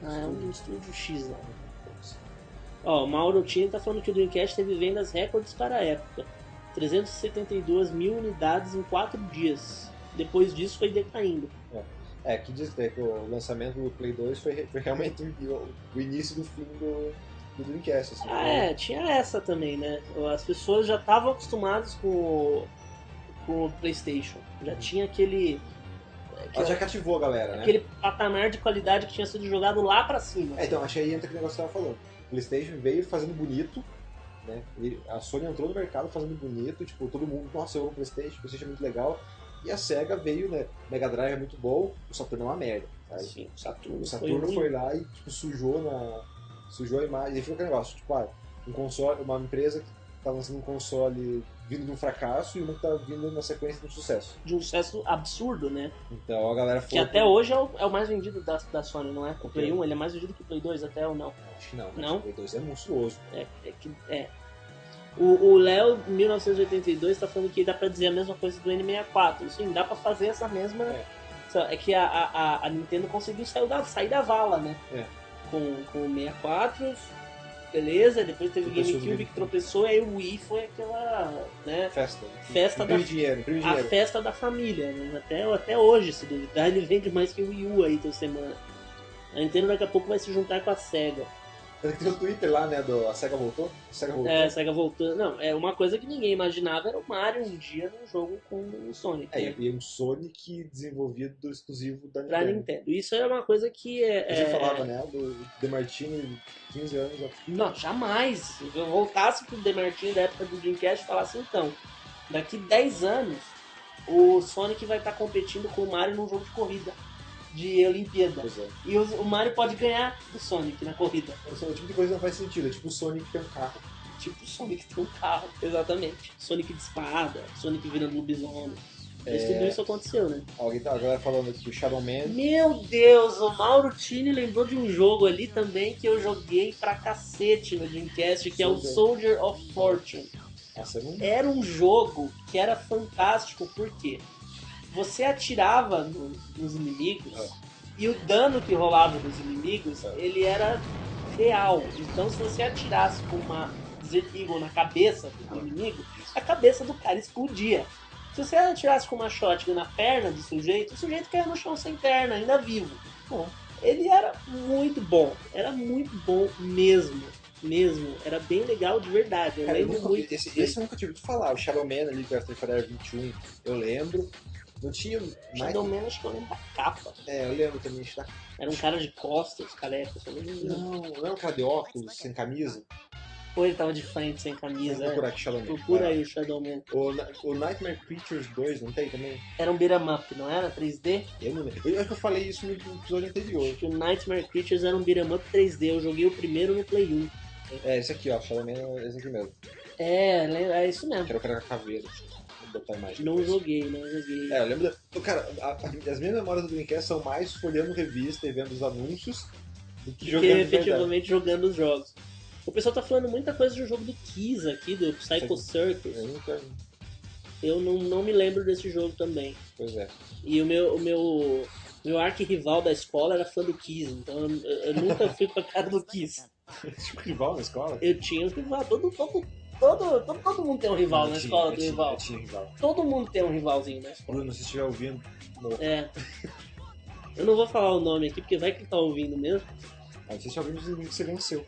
Ah, é um estúdio X lá. Ó, o Mauro Tini tá falando que o Dreamcast teve vendas recordes para a época. 372 mil unidades em 4 dias. Depois disso foi decaindo. É, que diz é, que o lançamento do Play 2 foi, foi realmente o, o início do fim do, do Dreamcast. Assim, Ah, é, tinha essa também, né? As pessoas já estavam acostumadas com o, com o PlayStation. Já tinha aquele. Ela já cativou a galera, né? Aquele patamar de qualidade que tinha sido jogado lá pra cima. É, então, acho que aí entra aquele negócio que você tava falando. O PlayStation veio fazendo bonito, né? A Sony entrou no mercado fazendo bonito, tipo, todo mundo, nossa, eu amo o PlayStation, o PlayStation é muito legal. E a SEGA veio, né? O Mega Drive é muito bom, o Saturno é uma merda. Sim, o Saturno, O Saturno ruim. foi, lá e tipo, sujou na. Sujou a imagem. E ficou aquele negócio, tipo, ah, um console, uma empresa que tá lançando um console vindo de um fracasso e uma que tá vindo na sequência de um sucesso. de um sucesso absurdo, né? Então a galera Que falou. até hoje é o, é o mais vendido da, da Sony, não é? O Play Ok. 1 ele é mais vendido que o Play 2 até ou não? Acho que não. Não? O Play 2 é monstruoso. É, é que. É. O Léo, 1982, tá falando que dá pra dizer a mesma coisa do N64. Sim, dá pra fazer essa mesma. É. É que a, a, a- a Nintendo conseguiu sair da, sair da vala, né? É. Com, com o 64, beleza, depois teve o GameCube que tropeçou, aí o Wii foi aquela. né? Festa. Festa da- dinheiro, A dinheiro. festa da família, né? até, até hoje, se duvidar, ele vende mais que o Wii U aí toda semana. A Nintendo daqui a pouco vai se juntar com a SEGA. Tem o Twitter lá, né? Do, a SEGA voltou? A SEGA voltou. É, a SEGA voltando. Não, é uma coisa que ninguém imaginava era o Mario um dia num jogo com o Sonic. É, né? e um Sonic desenvolvido exclusivo da Nintendo. Nintendo. Isso é uma coisa que é. Gente é- falava, né? Do DeMartini, 15 anos. ó. Não, jamais. Se eu voltasse pro Demartini da época do Dreamcast e falasse, então, daqui 10 anos, o Sonic vai estar competindo com o Mario num jogo de corrida. De Olimpíada. É. E o, Mario pode ganhar do Sonic na corrida. Esse é o tipo de coisa que não faz sentido. É tipo o Sonic tem um carro. Tipo o Sonic tem um carro. Exatamente. Sonic de espada, Sonic virando lobisomem. É. tudo isso aconteceu, né? Alguém tá agora falando aqui, o Shadow Man. Meu Deus, o Mauro Tini lembrou de um jogo ali também que eu joguei pra cacete no Dreamcast, que é o Soldier of Fortune. Nossa, não. Era um jogo que era fantástico, porque você atirava no- nos inimigos É. e o dano que rolava dos inimigos, É. ele era real. Então se você atirasse com uma Eagle na cabeça do inimigo, a cabeça do cara explodia. Se você atirasse com uma shotgun na perna do sujeito, o sujeito caía no chão sem perna, ainda vivo. Bom, ele era muito bom, era muito bom mesmo, mesmo. Era bem legal de verdade. Eu Cara, eu lembro nunca, muito. esse, esse eu nunca tive ouvido falar. O Shadow Man ali, que era Street Fighter 21, eu lembro. Não tinha mais. Shadow Man, acho que eu lembro da capa. É, eu lembro também. Tá... Era um cara de costas, careca, se eu não. Não, não é um cara de óculos, sem camisa. Ou ele tava de frente, sem camisa. é. aqui Shadow Man. Procura aí o Shadow Man. O, o Nightmare Creatures 2, não tem também? Era um beat'em up, não era? 3D? Eu não lembro. Eu acho que eu falei isso no episódio anterior. O Nightmare Creatures era um beat'em up 3D. Eu joguei o primeiro no Play 1. É, esse aqui, ó. Shadow Man é esse aqui mesmo. É, é isso mesmo. Que era o cara com a caveira. Botar imagem. Não depois. joguei, não joguei. É, eu lembro. Da... Cara, a- a- as minhas memórias do Dreamcast são mais folhando revista e vendo os anúncios do que jogando efetivamente jogando os jogos. O pessoal tá falando muita coisa do jogo do Kiss aqui, do Psycho Circus. Eu nunca. Eu não, não me lembro desse jogo também. Pois é. E o meu, o meu, meu arqui-rival da escola era fã do Kiss, então eu, eu nunca fui com a cara do Kiss. <laughs> Tipo rival na escola? Eu tinha os rival, todo, todo, todo, todo, todo mundo tem um rival Eu na tinha, escola do tinha, rival. Tinha rival. Todo mundo tem um rivalzinho na escola. Bruno, se você estiver ouvindo, morra. É. Eu não vou falar o nome aqui, porque vai que ele tá ouvindo mesmo. Se você estiver ouvindo, você venceu.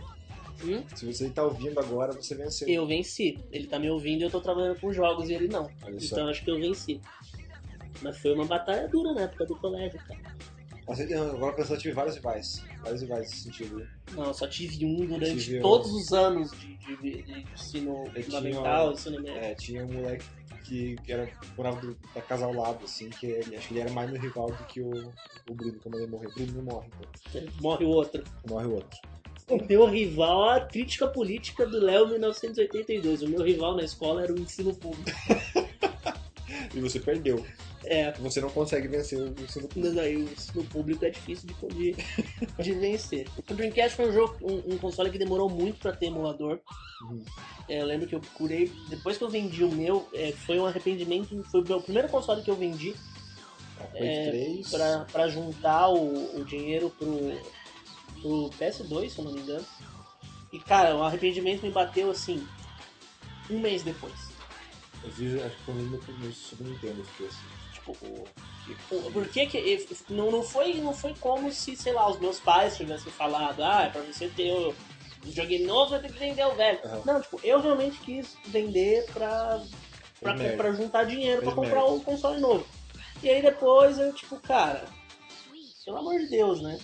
Hum? Se você está ouvindo agora, você venceu. Eu venci. Ele tá me ouvindo e eu tô trabalhando com jogos e ele não. Olha só. Então acho que eu venci. Mas foi uma batalha dura na época do colégio, cara. Mas, não, agora pensando, eu tive vários rivais. Vários rivais nesse sentido. Não, eu só tive um durante Tive um. todos os anos de, de, de ensino Eu fundamental, tinha- ensino médio. É, tinha um moleque que, que era, morava do- da casa ao lado, assim, que ele, acho que ele era mais meu rival do que o, o Bruno, quando ele morreu. O Bruno não morre, então. Morre o outro. Morre o outro. O meu rival, a crítica política do Léo 1982. O meu rival na escola era o ensino público. <laughs> E você perdeu. É, Você não consegue vencer o ensino público. mas aí o ensino público é difícil de, de, de vencer. O Dreamcast foi um, jogo, um, um console que demorou muito pra ter emulador. Uhum. É, eu lembro que eu procurei, depois que eu vendi o meu, é, foi um arrependimento. Foi o meu primeiro console que eu vendi É, 3. pra, pra juntar o, o dinheiro pro, pro PS2, se eu não me engano. E cara, o arrependimento me bateu assim, um mês depois. Eu fiz, acho que foi no no Super Nintendo, eu fiquei assim. Tipo, o- por que que. Não, não, foi, não foi como se, sei lá, os meus pais tivessem falado, ah, é pra você ter o videogame novo, você tem que vender o velho. Aham. Não, tipo, eu realmente quis vender merda. pra juntar dinheiro pra Fez comprar o console novo. E aí depois eu, tipo, cara, pelo amor de Deus, né?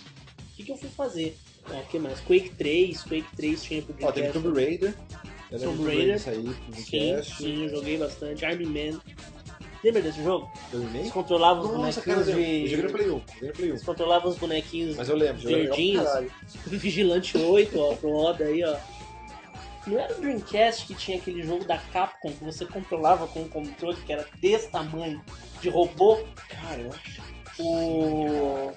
O que, que eu fui fazer? O que mais? Quake 3, Quake 3 tinha pro Ó, teve Dreamcast. Tomb Raider. Tomb Raider. Aí, Sim, Dreamcast. sim, eu joguei bastante. Army Man. Lembra desse jogo? Você controlava os Nossa, cara, bonequinhos eu, joguei no de. Play 1. Joguei no Play 1. Você controlava os bonequinhos Mas eu lembro, verdinhos. <laughs> Vigilante 8, ó, pro Oda aí, ó. Não era o Dreamcast que tinha aquele jogo da Capcom que você controlava com um controle que era desse tamanho, de robô? Cara, eu acho. O.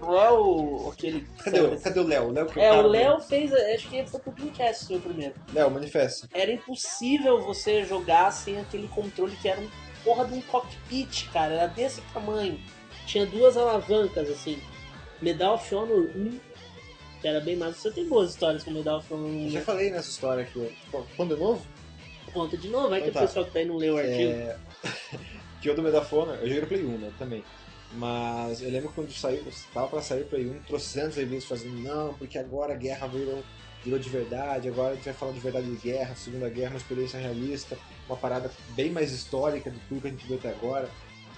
Não é o. aquele. Cadê, o- cadê o Léo? O Léo que É, o Léo fez. Acho que ele foi pro Dreamcast o primeiro. Léo, manifesta. Era impossível você jogar sem aquele controle que era um porra de um cockpit, cara. Era desse tamanho. Tinha duas alavancas, assim. Medal of Honor 1, que era bem mais. Você tem boas histórias com Medal of Honor 1. Eu já né? falei nessa história aqui. Pô, Quando é novo? Conta de novo, vai que Então o tá. pessoal que tá aí não leu o artigo. É... <laughs> que eu do Medafona, eu joguei no Play 1, né, também. Mas eu lembro quando saiu, tava pra sair o Play 1, trocentos reviews fazendo, não, porque agora a guerra virou, virou de verdade, agora a gente vai falar de verdade de guerra, Segunda Guerra, uma experiência realista, uma parada bem mais histórica do que tudo que a gente viu até agora.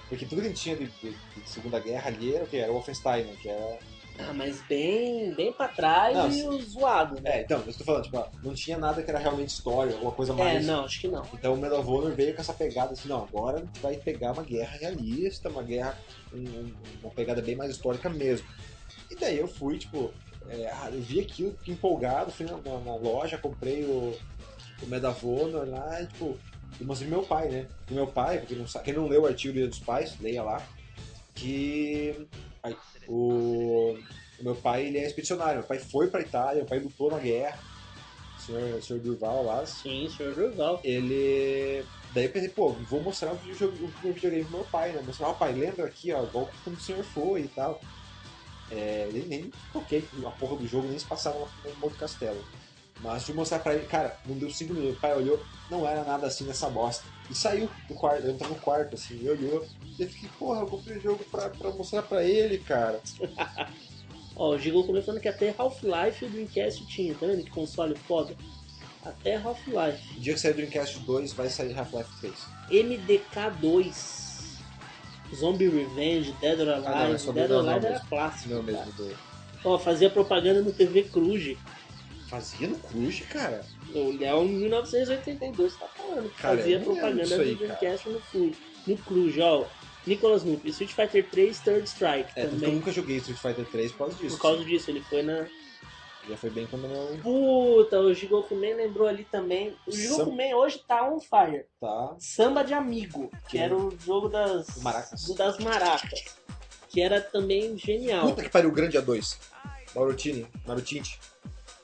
Porque tudo que a gente tinha de, de- de Segunda Guerra ali era o que? Era o Wolfenstein, né? Que era Ah, mas bem, bem pra trás Não, e o zoado, né? É, então, eu tô falando, tipo, não tinha nada que era realmente história, alguma coisa É, mais. não, acho que não. Então o Medal of Honor veio com essa pegada assim, não, agora a gente vai pegar uma guerra realista, uma guerra, um- um- uma pegada bem mais histórica mesmo. E daí eu fui, tipo, é, eu vi aquilo, empolgado, fui na, na- na loja, comprei o, o Medal of Honor lá e, tipo, e mostrei pro meu pai, né? E meu pai, porque não sabe, quem não leu o artigo do Dia dos Pais, leia lá, que ai, o, o meu pai, ele é expedicionário, meu pai foi pra Itália, meu pai lutou na guerra, o senhor, o senhor Durval lá, Sim, senhor Durval. ele. Daí eu pensei, pô, vou mostrar um videogame, um videogame pro meu pai, né? Mostrar, ó, pai, lembra aqui, ó, igual quando o senhor foi e tal. É, nem, nem toquei a porra do jogo, nem se passava no Monte Castelo. Mas fui mostrar pra ele, cara, não deu cinco minutos. O pai olhou, não era nada assim nessa bosta. E saiu do quarto, ele tava no quarto, assim, e olhou. E eu fiquei, porra, eu comprei o jogo pra, pra mostrar pra ele, cara. <laughs> Ó, o Gigo começando que até Half-Life o Dreamcast tinha, tá vendo? Que console foda. Até Half-Life. O dia que sair o Dreamcast 2 vai sair Half-Life 3. MDK2. Zombie Revenge, Dead or Alive. Ah, não, é Dead or Alive era clássico. Não mesmo do. Ó, fazia propaganda no TV Cruz. Fazia no Cruz, cara. O Léo em 1982 tá falando que Cara, fazia propaganda do Dreamcast no Cruz. No Cruz, ó. Nicolas Nuke, Street Fighter 3 Third Strike É, que eu também. nunca joguei Street Fighter 3 por causa disso. Por causa disso, ele foi na. Já foi bem quando eu Puta, o Jigoku Man lembrou ali também. O Jigoku Sam- Man hoje tá on fire. tá. Samba de Amigo, que Sim. era o jogo das Maracas. do- das maracas, que era também genial. Puta que pariu, o grande A2. Marutini, Marutinte.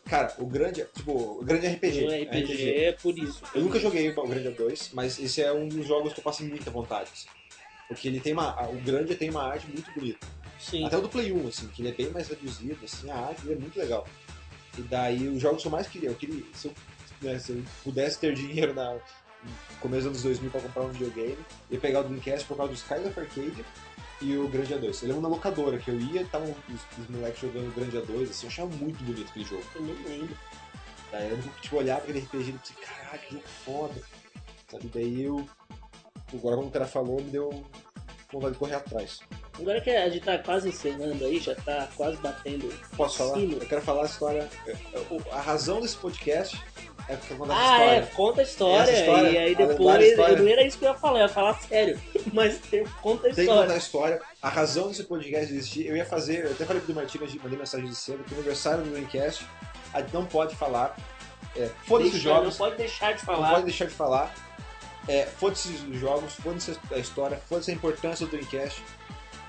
Cara, o grande, tipo, o grande RPG. O RPG é por isso. Eu nunca joguei o grande A2, mas esse é um dos jogos que eu passei muita vontade. assim. Porque ele tem uma. O grande tem uma arte muito bonita. Sim. Até o do Play 1, assim, que ele é bem mais reduzido, assim, a arte dele é muito legal. E daí os jogos que eu mais queria, eu queria. Se eu, né, se eu pudesse ter <laughs> dinheiro na, no começo dos anos 2000 pra comprar um videogame, ia pegar o Dreamcast por causa do Skies of Arcade e o Grande A2. Eu lembro na locadora que eu ia e estavam os, os moleques jogando o Grande A2, assim, eu achava muito bonito aquele jogo. Eu não lembro. Daí eu tipo, olhava aquele RPG e pensei, caralho, que jogo foda. Sabe? Daí eu. Agora quando o cara falou, me deu de correr atrás. Agora que a gente tá quase encerrando aí, já tá quase batendo. Posso falar? Sino. Eu quero falar a história. A razão desse podcast é porque eu Ah, é, história. conta a história, história, e aí depois. história. Eu não era isso que eu ia falar, eu ia falar sério. <laughs> Mas tem- conta a Tem que contar história. a história. A razão desse podcast existir, eu ia fazer. Eu até falei pro Martins, mandei mensagem de cedo, que o aniversário do Dreamcast, a gente não pode falar. É, foda-se os Deixa, não jogos, pode deixar de não falar. pode deixar de falar. É, foda-se os jogos, foda-se a história, foda-se a importância do Dreamcast.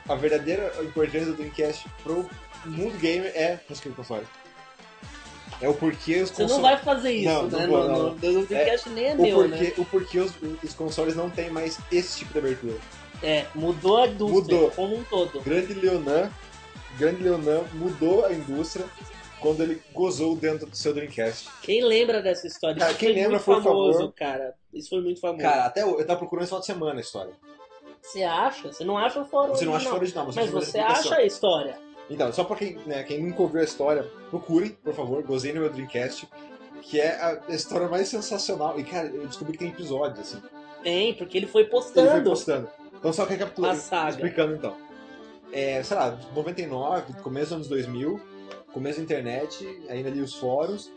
A verdadeira importância do Dreamcast pro mundo gamer é. Por fora. É o porquê os Você não vai fazer isso, Não, né? não não. no, no Dreamcast nem é o meu, porquê, né? o porquê os, os consoles não tem mais esse tipo de abertura. É, mudou a indústria Mudou. como um todo. Grande Leonan, grande Leonan mudou a indústria quando ele gozou dentro do seu Dreamcast. Quem lembra dessa história? Cara, quem foi lembra, por famoso, favor. cara. Isso foi muito famoso. Cara, até eu, tava procurando esse final de semana a história. Você acha? Você não acha o fórum Você não acha original. fora original, mas, Mas você acha a história. Então, só pra quem, né, quem nunca ouviu a história, procurem, por favor, gozei no meu Dreamcast, que é a história mais sensacional. E, cara, eu descobri que tem episódios, assim. Tem, porque ele foi Ele foi postando. postando. Então, só recapitulando, explicando então. É, sei lá, 99, começo dos anos 2000, começo da internet, ainda ali os fóruns.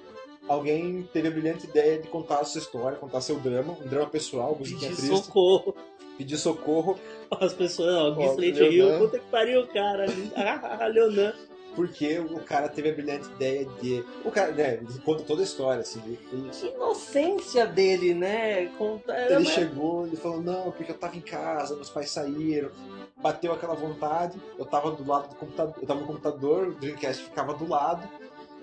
alguém teve a brilhante ideia de contar a sua história, contar seu drama, um drama pessoal, musiquinha Pedir triste, socorro. pedir socorro, As pessoas, ó, o Gui Hill, Leonan. puta que pariu, cara. <laughs> Ah, Leonan. Porque o cara teve a brilhante ideia de. O cara, né, ele conta toda a história, assim. Ele, Que inocência dele, né? Conta... ele chegou e falou, não, porque eu tava em casa, meus pais saíram, bateu aquela vontade, eu tava do lado do computador, eu tava no computador, o Dreamcast ficava do lado,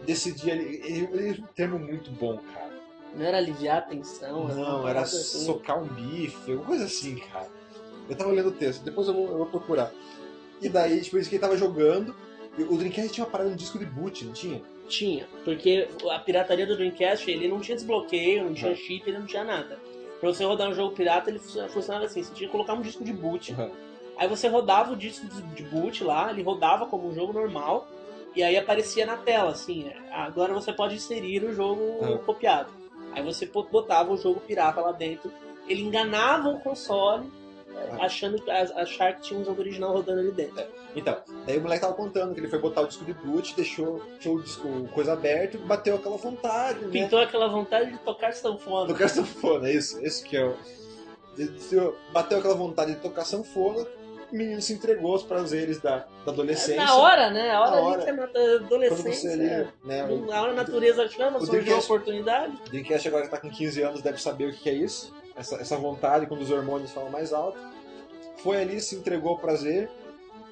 decidi ali. Ele, ele é um termo muito bom, cara. Não era aliviar a tensão? Não, era assim. socar um bife, alguma coisa assim, cara. Eu tava lendo o texto, depois eu vou, eu vou procurar. E daí, tipo, isso que ele tava jogando. O Dreamcast tinha uma parada no disco de boot, não tinha? Tinha, porque a pirataria do Dreamcast, ele não tinha desbloqueio, não tinha Uhum. chip, ele não tinha nada. Pra você rodar um jogo pirata, ele fu- funcionava assim, você tinha que colocar um disco de boot, Uhum. aí você rodava o disco de boot lá, ele rodava como um jogo normal, e aí aparecia na tela, assim, agora você pode inserir o jogo Uhum. copiado. Aí você botava o jogo pirata lá dentro, ele enganava o console. Achando que achar que tinha um jogo original rodando ali dentro. Então, daí o moleque tava contando que ele foi botar o disco de boot, deixou, deixou o disco coisa aberto e bateu aquela vontade, né? Pintou aquela vontade de tocar sanfona. Tocar sanfona, isso, isso que é o. Bateu aquela vontade de tocar sanfona, o menino se entregou aos prazeres da, da adolescência. Na hora, né? A hora, Na ali hora. que é Quando adolescência. você ali, né? o- Na hora a natureza chama, surgiu a oportunidade. O Dreamcast agora que tá com 15 anos deve saber o que é isso. Essa, essa vontade quando os hormônios falam mais alto. Foi ali, se entregou ao prazer.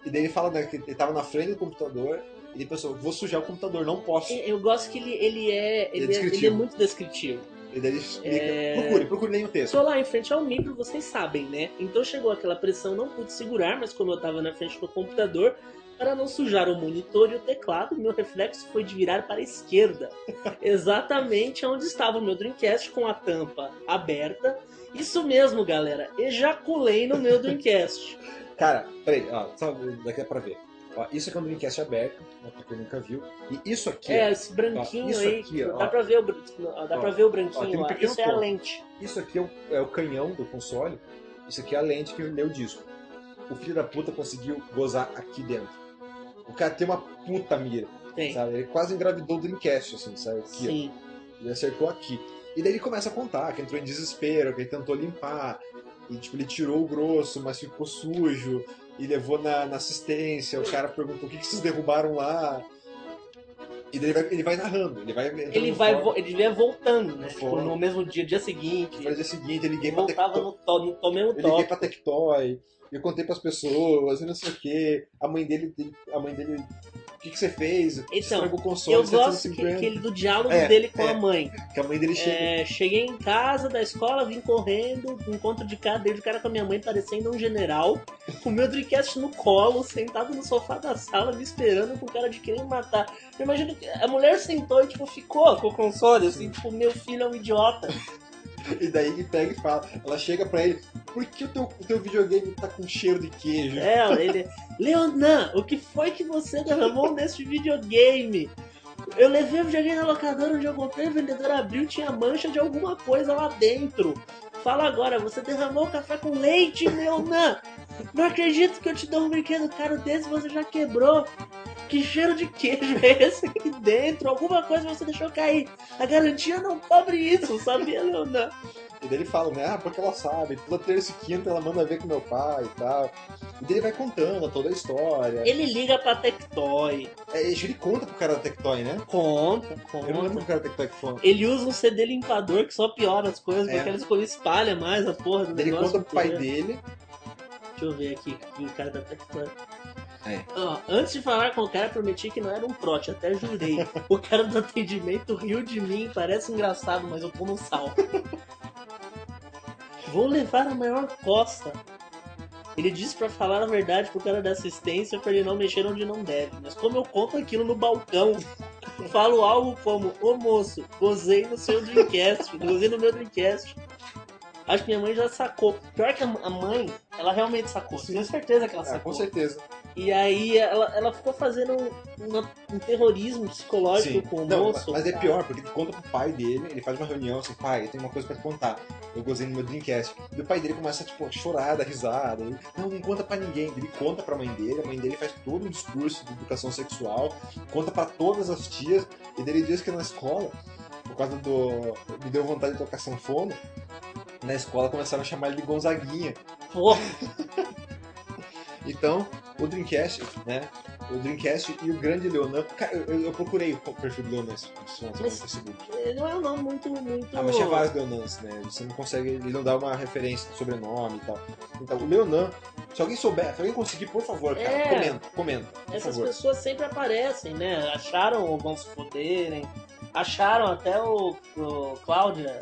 E daí ele fala né, que ele tava na frente do computador. E ele pensou, vou sujar o computador, não posso. E Eu gosto que ele, ele, é, ele, é, ele é muito descritivo. daí ele explica. É. Procure, procure o texto. Estou lá em frente ao micro, vocês sabem, né? Então chegou aquela pressão, não pude segurar, mas como eu tava na frente do computador, para não sujar o monitor e o teclado, meu reflexo foi de virar para a esquerda. <laughs> Exatamente onde estava o meu Dreamcast com a tampa aberta. Isso mesmo, galera. Ejaculei no meu Dreamcast. <laughs> Cara, peraí, ó, só daqui é pra ver. Ó, isso aqui é um Dreamcast aberto, né, pra quem nunca viu. E isso aqui, É, ó, esse branquinho Ó, isso aí, aqui, ó. dá pra ver o, dá Ó, pra ver o ó, branquinho um lá. pequeno Isso é a ponto. lente. isso aqui é o, é o canhão do console. Isso aqui é a lente que lê o disco. O filho da puta conseguiu gozar aqui dentro. O cara tem uma puta mira, Tem. sabe? Ele quase engravidou o Dreamcast, assim, sabe? Aqui, ó. Sim. Ele acertou aqui. E daí ele começa a contar que entrou em desespero, que ele tentou limpar. E tipo, ele tirou o grosso, mas ficou sujo. E levou na, na assistência. O cara perguntou o que, que vocês derrubaram lá. E daí ele vai, ele vai narrando. Ele vai Ele vai, fórum. ele vai voltando, né? No Tipo, no mesmo dia, dia seguinte. No dia seguinte, eu liguei Ele pra voltava no, to, no, to- mesmo Eu liguei toque. pra Tectoy. Eu contei pras pessoas, e não sei o que. A mãe dele. A mãe dele. O que, que você fez? Então, estragou o console, Eu gosto que, 750. que ele, do diálogo É, dele com é. a mãe. Que a mãe dele chega. É, cheguei em casa da escola, vim correndo, encontro de cara, desde o cara com a minha mãe parecendo um general, com o meu Dreamcast no colo, sentado no sofá da sala, me esperando com cara de querer me matar. Eu imagino que a mulher sentou e tipo, ficou com o console, assim, tipo, meu filho é um idiota. <laughs> E daí ele pega e fala, ela chega pra ele, por que o teu, o teu videogame tá com cheiro de queijo? É, ele. Leonan, o que foi que você derramou nesse videogame? Eu levei o videogame na locadora onde eu comprei, o vendedor abriu, tinha mancha de alguma coisa lá dentro. Fala agora, você derramou café com leite, Leonan? Não acredito que eu te dou um brinquedo caro desse você já quebrou. Que cheiro de queijo é esse aqui dentro? Alguma coisa você deixou cair. A garantia não cobre isso, sabia, Leonan? E daí ele fala, né, ah, porque ela sabe, toda terça e quinta ela manda ver com meu pai e tal. E daí ele vai contando toda a história. Ele liga pra Tectoy. É, ele conta pro cara da Tectoy, né? Conta, Eu não lembro conta. do cara da Tectoy que falou. Ele usa um CD limpador que só piora as coisas, É. porque eles coisas espalha mais a porra do ele negócio. conta pro pai dele. Deixa eu ver aqui o cara da Tectoy. É. Ó, antes de falar com o cara, prometi que não era um trote, até jurei. <laughs> o cara do atendimento riu de mim, parece engraçado, mas eu tô no sal. Vou levar a maior costa. Ele disse pra falar a verdade pro cara da assistência pra ele não mexer onde não deve. Mas como eu conto aquilo no balcão, <laughs> falo algo como: Ô moço, gozei no seu Dreamcast, gozei no meu Dreamcast. Acho que minha mãe já sacou. Pior que a mãe, ela realmente sacou. Sim. Tenho certeza que ela com sacou. certeza. E aí ela, ela ficou fazendo um, um- terrorismo psicológico Sim. com o Não, moço. mas é pior, porque ele conta pro pai dele, ele faz uma reunião assim, pai, eu tenho uma coisa pra te contar. Eu gozei no meu Dreamcast. E o pai dele começa tipo, a chorar, dar risada. Ele, não, não conta pra ninguém. Ele conta pra mãe dele, a mãe dele faz todo um discurso de educação sexual, conta pra todas as tias, e daí ele diz que na escola por causa do. Me deu vontade de tocar sanfona. Na escola começaram a chamar ele de Gonzaguinha. Pô, <laughs> Então, o Dreamcast, né? O Dreamcast e o grande Leonan. Cara, eu, eu procurei o perfil do Leonan no Facebook. não é um nome muito. muito... Ah, mas tinha vários Leonans, né? Você não consegue. Ele não dá uma referência de sobrenome e tal. Então, o Leonan, se alguém souber, se alguém conseguir, por favor, cara, É. comenta, comenta. Essas favor. pessoas sempre aparecem, né? Acharam o Vão Se Foderem, acharam até o, o Cláudia,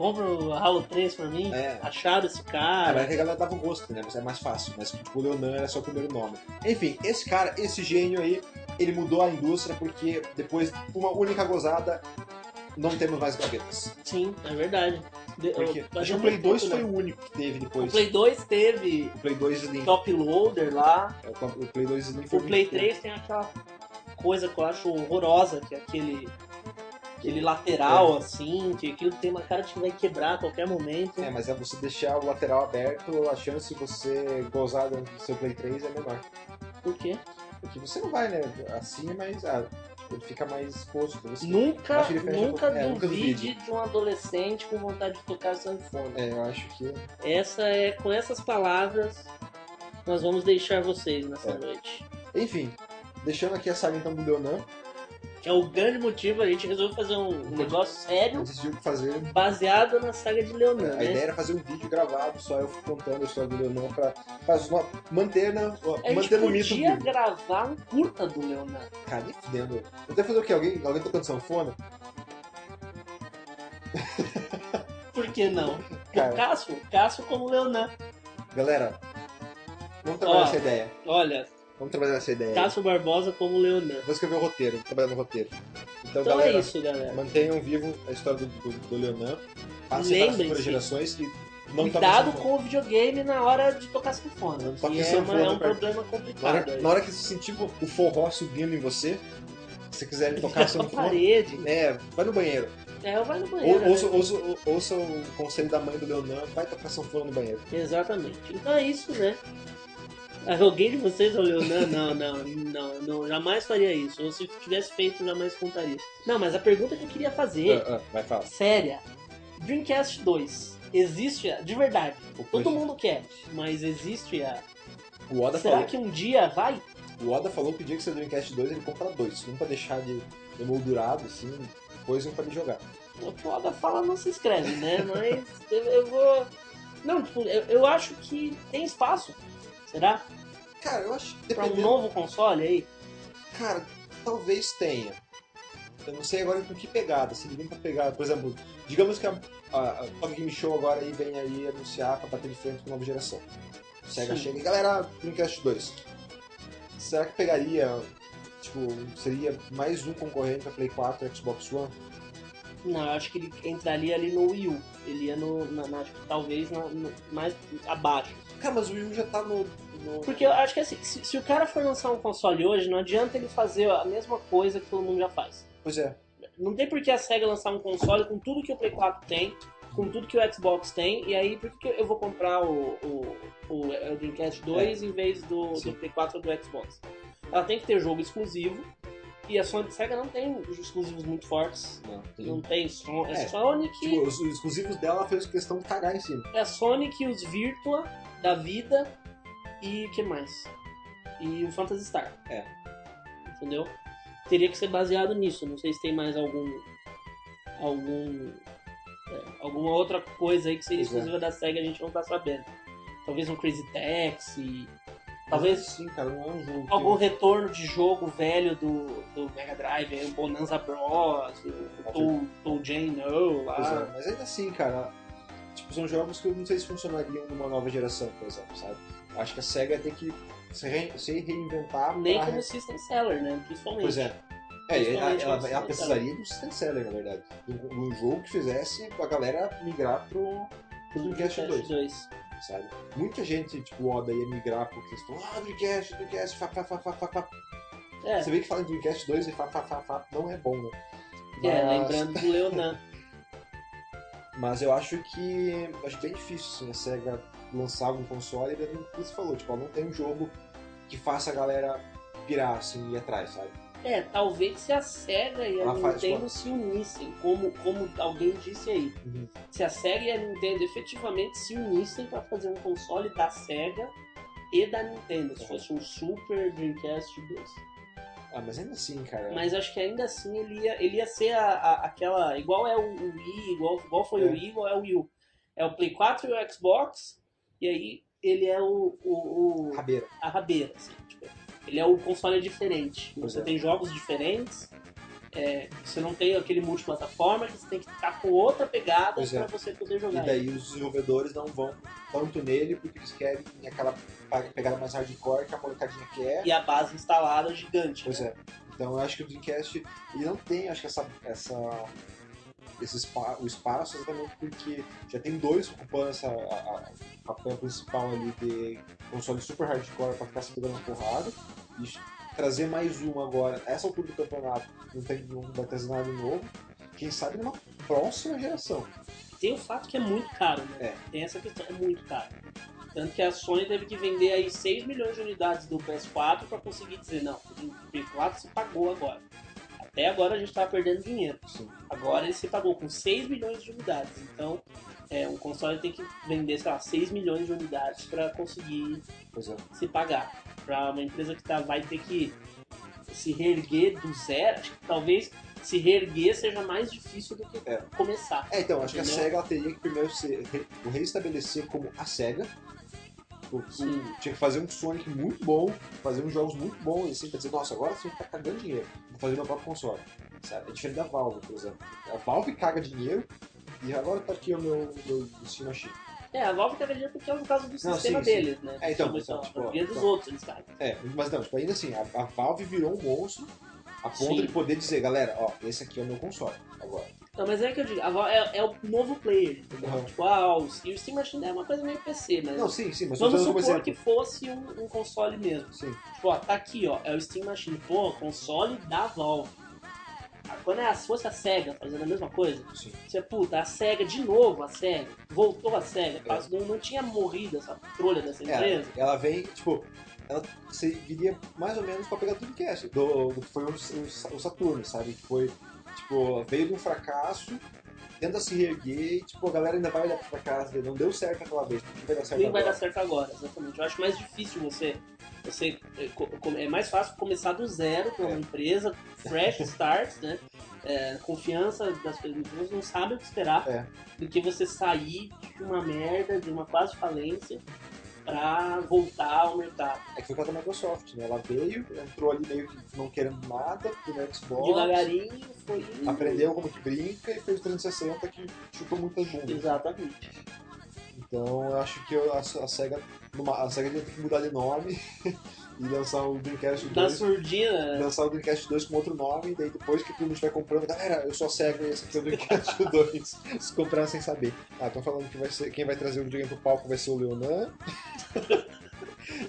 compra o Halo 3 pra mim, É. acharam esse mas é cara. que a galera dava o gosto, né? Mas é mais fácil. Mas tipo, o Leonan era só o primeiro nome. Enfim, esse cara, esse gênio aí, ele mudou a indústria porque depois de uma única gozada, não temos mais gavetas. Sim, é verdade. De- Porque acho que o Play muito 2 tempo, foi né? o único que teve O depois. Play 2 teve O Play 2 Slim. top loader lá. É, O Play 2 Slim foi O Play muito 3 tem aquela coisa que eu acho horrorosa, que é aquele. Aquele lateral, assim, que aquilo tem uma cara de que vai quebrar a qualquer momento. É, mas é você deixar o lateral aberto, a chance de você gozar do seu Play 3 é menor. Por quê? Porque você não vai, né? Assim, mas ah, ele fica mais exposto. Você... Nunca, nunca boca. É, nunca duvide de um adolescente com vontade de tocar sanfona. É, eu acho que. Essa é, com essas palavras, nós vamos deixar vocês nessa É. noite. Enfim, deixando aqui a saga então do Leonan, é o grande motivo, a gente resolveu fazer um negócio sério decidiu fazer. baseado na saga de Leonan, A né? ideia era fazer um vídeo gravado, só eu contando a história do Leonan pra, pra zo- manter, né, A manter no mito podia vivo. gravar um curta do Leonan. Cara, nem fudendo. Eu até fazer o quê? Alguém, alguém tocando sanfona? <laughs> Por que não? Cara. O Cássio, Cássio como Leonan. Galera, vamos trabalhar Ó. essa ideia. Olha, Vamos trabalhar essa ideia. Cássio Barbosa como Leonan. Vou escrever o roteiro, vou trabalhar no roteiro. Então, Então galera, é isso, galera. mantenham vivo a história do, do, do Leonan. Passem para as futuras gerações e não toquem Cuidado com o videogame na hora de tocar sanfona. Não Que toque é, sanfona uma- é um perto. problema Na complicado. hora, aí. na hora que você sentir o forró subindo em você, se você quiser <laughs> tocar na sanfona, parede. é, vai no banheiro. É, vai no Ou, banheiro. ouça, né? ouça, ouça o conselho da mãe do Leonan, vai tocar sanfona no banheiro. Exatamente. Então é isso, né? Alguém de vocês olhou, não, não, não, não, não, jamais faria isso. Ou se tivesse feito, jamais contaria. Não, mas a pergunta que eu queria fazer, Ah, ah, vai falar. séria, Dreamcast 2, existe, a- de verdade, todo mundo quer, mas existe a... O Oda, Será falou, que um dia vai? o Oda falou que o dia que você Dreamcast 2 ele compra dois. Um pra deixar de emoldurado, assim, depois um pra ele jogar. O que o Oda fala não se escreve, né? <laughs> Mas eu, eu vou... Não, tipo, eu, eu acho que tem espaço. Será? Cara, eu acho que Pra um dependendo... novo console aí? Cara, talvez tenha. Eu não sei agora com que pegada. Se ele vem pra pegar, por exemplo, digamos que a, a, a Top Game Show agora aí vem aí anunciar pra bater de frente com a nova geração. O Sega Sim. chega e galera, Dreamcast 2. Será que pegaria, tipo, seria mais um concorrente pra Play 4 e Xbox One? Não, eu acho que ele entraria ali no Wii U. Ele ia no, na, na- que talvez na- no- mais abaixo. Cara, mas o Wii U já tá no. No- Porque eu acho que assim, se, se o cara for lançar um console hoje, não adianta ele fazer a mesma coisa que todo mundo já faz. Pois é. Não tem por que a SEGA lançar um console com tudo que o Play 4 tem, com tudo que o Xbox tem, e aí por que eu vou comprar o, o, o Dreamcast 2 em vez do, Sim. do Play 4 ou do Xbox? Ela tem que ter jogo exclusivo, e a Sony SEGA não tem exclusivos muito fortes. Não, Não tem Son é É, Sonic. Tipo, os, os exclusivos dela fez questão de cagar em cima. É a Sonic, os Virtua da vida e o que mais? E o Phantasy Star. É. Entendeu? Teria que ser baseado nisso. Não sei se tem mais algum. algum. é, alguma outra coisa aí que seria é. exclusiva da SEGA a gente não tá sabendo. Talvez um Crazy Taxi. Talvez Sim, cara, não é um jogo. que- algum retorno de jogo velho do, do Mega Drive, o Bonanza Bros, o Toe- Toe Jane No lá. Pois é, mas ainda assim, cara, tipo, são jogos que eu não sei se funcionariam numa nova geração, por exemplo, sabe? Acho que a SEGA tem que se, re- se reinventar Nem pra... como System Seller, né? Principalmente. Pois é. É, ela, ela, ela precisaria de um system seller, na verdade. De um, jogo que fizesse a galera migrar pro, pro Dreamcast 2, 2. sabe? Muita gente, tipo, Oda ia migrar pro questão, ah, Dreamcast, Dreamcast, fa, fa, fa, fa, fa, fa. É, Você vê que fala em Dreamcast 2 e fa, fa, fa, fa, não é bom, né? é, Mas- lembrando do Leonan. <laughs> Mas eu acho que. Acho bem difícil assim, a SEGA lançar um console e que você falou, tipo, não tem um jogo que faça a galera pirar assim e ir atrás, sabe? É, talvez se a SEGA e a Ela faz Nintendo qual? se unissem, como, como alguém disse aí. Uhum. Se a SEGA e a Nintendo efetivamente se unissem para fazer um console da SEGA e da Nintendo, se fosse um Super Dreamcast 2. Ah, mas ainda assim, cara. Mas acho que ainda assim ele ia, ele ia ser a, a- aquela. Igual é o, o Wii, igual, igual foi É. o Wii, igual é o Wii U. É o Play 4 e o Xbox, e aí ele é o, o, o- Rabeira. a rabeira, assim. Tipo, ele é o console diferente. Pois Você é. tem jogos diferentes, é, você não tem aquele multiplataforma que você tem que estar com outra pegada Pois para é. você poder E jogar. daí os desenvolvedores não vão tanto nele porque eles querem aquela pegada mais hardcore que a molecadinha quer. E a base instalada gigante. Pois né? é. Então eu acho que o Dreamcast ele não tem, acho que essa, essa esse spa, o espaço exatamente porque já tem dois ocupando essa a, papel principal ali de console super hardcore para ficar se pegando na porrada e trazer mais uma agora essa altura do campeonato não tem não vai trazer nada novo quem sabe numa próxima geração Tem o fato que é muito caro, né? É. Tem essa questão, é muito caro. Tanto que a Sony teve que vender aí 6 milhões de unidades do PS4 para conseguir dizer, não, o PS4 se pagou agora. Até agora a gente tava perdendo dinheiro. Sim. Agora ele se pagou com 6 milhões de unidades. Então, é, um console tem que vender, sei lá, 6 milhões de unidades para conseguir é se pagar. Para uma empresa que tá, vai ter que se reerguer do zero, acho que talvez se reerguer seja mais difícil do que É. começar. É, então, acho que a Entendeu? SEGA teria que primeiro o reestabelecer como a SEGA. O- Sim. Tinha que fazer um Sonic muito bom, fazer uns jogos muito bons, assim, pra dizer, nossa, agora você tá cagando dinheiro, vou fazer meu próprio console. Sabe? É diferente da Valve, por exemplo. A Valve caga dinheiro e agora tá aqui o meu, meu Steam Machine. É, a Valve caga dinheiro porque é o caso do Não, sistema sim, sim. deles, né? É, então, Distribuição. então, tipo, a dos então. outros eles cagam. É, mas não, tipo, ainda assim, a, a Valve virou um monstro a ponto Sim. de poder dizer, galera, ó, esse aqui é o meu console agora. Então, mas é que eu digo, é, é o novo player? Uhum. Tipo, ah, o, e o Steam Machine é uma coisa meio PC, mas Não, sim, sim, mas vamos supor que fosse um, um console mesmo. Sim, Tipo, ó, tá aqui, ó, é o Steam Machine. Pô, console da Valve. Ah, Quando é, se fosse a SEGA fazendo a mesma coisa, sim. você, puta, a SEGA, de novo a SEGA, voltou a SEGA, É. não, não tinha morrido essa trolha dessa É, empresa. ela vem, tipo, ela viria mais ou menos pra pegar do Dreamcast, do, do que foi o, o, o Saturno, sabe? Que foi, tipo, veio de um fracasso, tenta se reerguer e, tipo, a galera ainda vai olhar fracasso dele. Não deu certo aquela vez, porque vai dar certo Nem vai dar agora. certo agora, exatamente. Eu acho mais difícil você. você é, é mais fácil começar do zero com uma É. empresa, fresh <laughs> start, né? É, confiança das pessoas não sabem o que esperar É. do que você sair de uma merda, de uma quase falência, pra voltar ao mercado. É que foi com a Microsoft, né? Ela veio, entrou ali meio que não querendo nada, no Xbox, Devagarinho foi. aprendeu como que brinca e fez o 360 que chutou muitas bundas. Exatamente. Então eu acho que a, a SEGA, a SEGA ter que mudar de nome <laughs> e lançar o Dreamcast Da 2. surdina, né? lançar o Dreamcast 2 com outro nome, e daí depois que todo mundo estiver comprando, galera, eu SEGA e esse aqui é o Dreamcast <laughs> 2. Se comprar sem saber. Ah, estão falando que vai ser, quem vai trazer o videogame pro palco vai ser o Leonan. <laughs>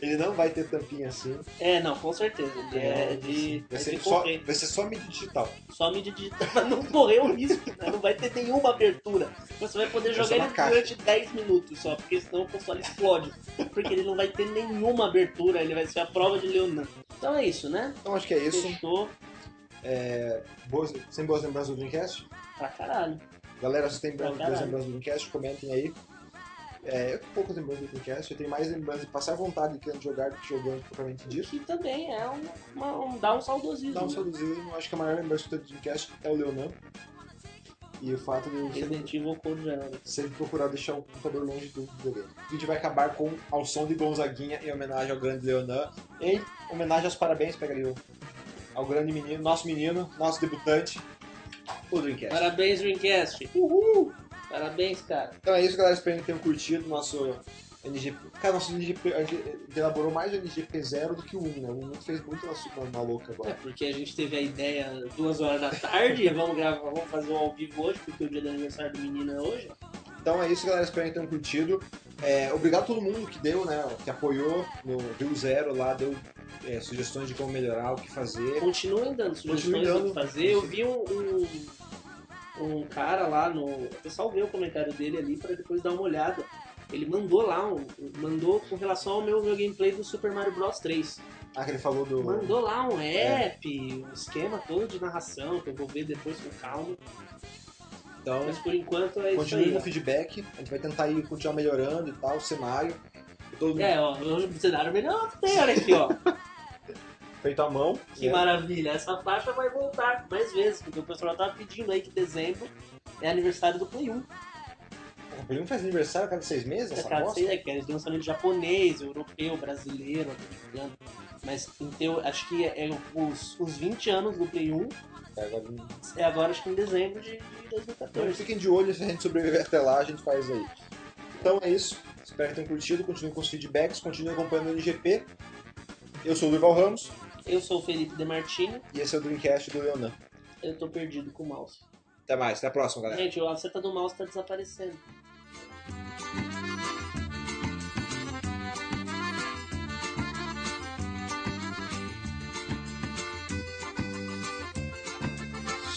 Ele não vai ter tampinha assim. É, não, com certeza. Ele é de. vai, é ser de só, correr. vai ser só mídia digital. Só mídia digital <laughs> pra não correr o risco, né? Não vai ter nenhuma abertura. Você vai poder É jogar ele caixa. durante 10 minutos só, porque senão o console explode. Porque ele não vai ter nenhuma abertura, ele vai ser a prova de Leonan. Então é isso, né? Então acho que é isso. Fechou Boas, sem boas lembranças do Dreamcast. pra caralho. Galera, se tem boas lembranças do Dreamcast, comentem aí. É, eu tenho poucas lembranças do Dreamcast, eu tenho mais lembranças de passar vontade de querendo jogar do que jogando propriamente dito. Que também é um, uma- um- dá um saudosismo. Dá um né? saudosismo, acho que a maior lembrança que eu tenho do Dreamcast é o Leonan. E o fato de eu sempre, Resident Evil Code Verónica. sempre procurar deixar o computador longe do videogame. O vídeo vai acabar com ao som de Gonzaguinha em homenagem ao grande Leonan. Em homenagem aos parabéns, pega ali o- ao grande menino, nosso menino, nosso debutante, o Dreamcast. Parabéns, Dreamcast. Uhul! Parabéns, cara. Então é isso, galera. Espero que tenham curtido nosso NGP. Cara, nosso NGP, a gente elaborou mais o NGP 0 do que o 1, né? O 1 fez muito na, na louca É agora. porque a gente teve a ideia duas horas da tarde, <laughs> vamos gravar, vamos fazer um ao vivo hoje, porque o dia do aniversário do menino é hoje. Então é isso, galera. Espero que tenham curtido. É, obrigado a todo mundo que deu, né? Que apoiou no Deu Zero lá, deu é, sugestões de como melhorar, o que fazer. Continuem dando sugestões Continuem do que fazer. Eu vi um, um, um cara lá no. O pessoal vê o comentário dele ali para depois dar uma olhada. ele mandou lá, um, mandou com relação ao meu, meu gameplay do Super Mario Bros 3. Ah, que ele falou do. Mandou lá um É. app, um esquema todo de narração, que eu vou ver depois com calma. Então, Mas por enquanto é isso continue no feedback, a gente vai tentar ir continuar melhorando e tal, o cenário. Todo É, ó, o cenário melhor tem, olha aqui, ó. <laughs> feito à mão. Que né? maravilha. Essa faixa vai voltar mais vezes, porque o pessoal tava pedindo aí que dezembro é aniversário do Play 1. O Play 1 faz aniversário a cada seis meses, essa Cara, bosta? sei, é que eles lançamento japonês, europeu, brasileiro, americano. Mas em teo, acho que é, é os, os 20 anos do Play 1 É, agora- é agora, acho que em dezembro de, de Então 2014. fiquem de olho, se a gente sobreviver até lá, a gente faz aí. Então é isso. Espero que tenham curtido, continuem com os feedbacks, continuem acompanhando o NGP. Eu sou o Durval Ramos Eu sou o Felipe Demartini, e esse é o Dreamcast do Leonan. eu tô perdido com o mouse. Até mais, até a próxima, galera. Gente, a seta do mouse tá desaparecendo.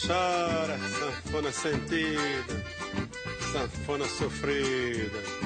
Chora, sanfona sentida, sanfona sofrida.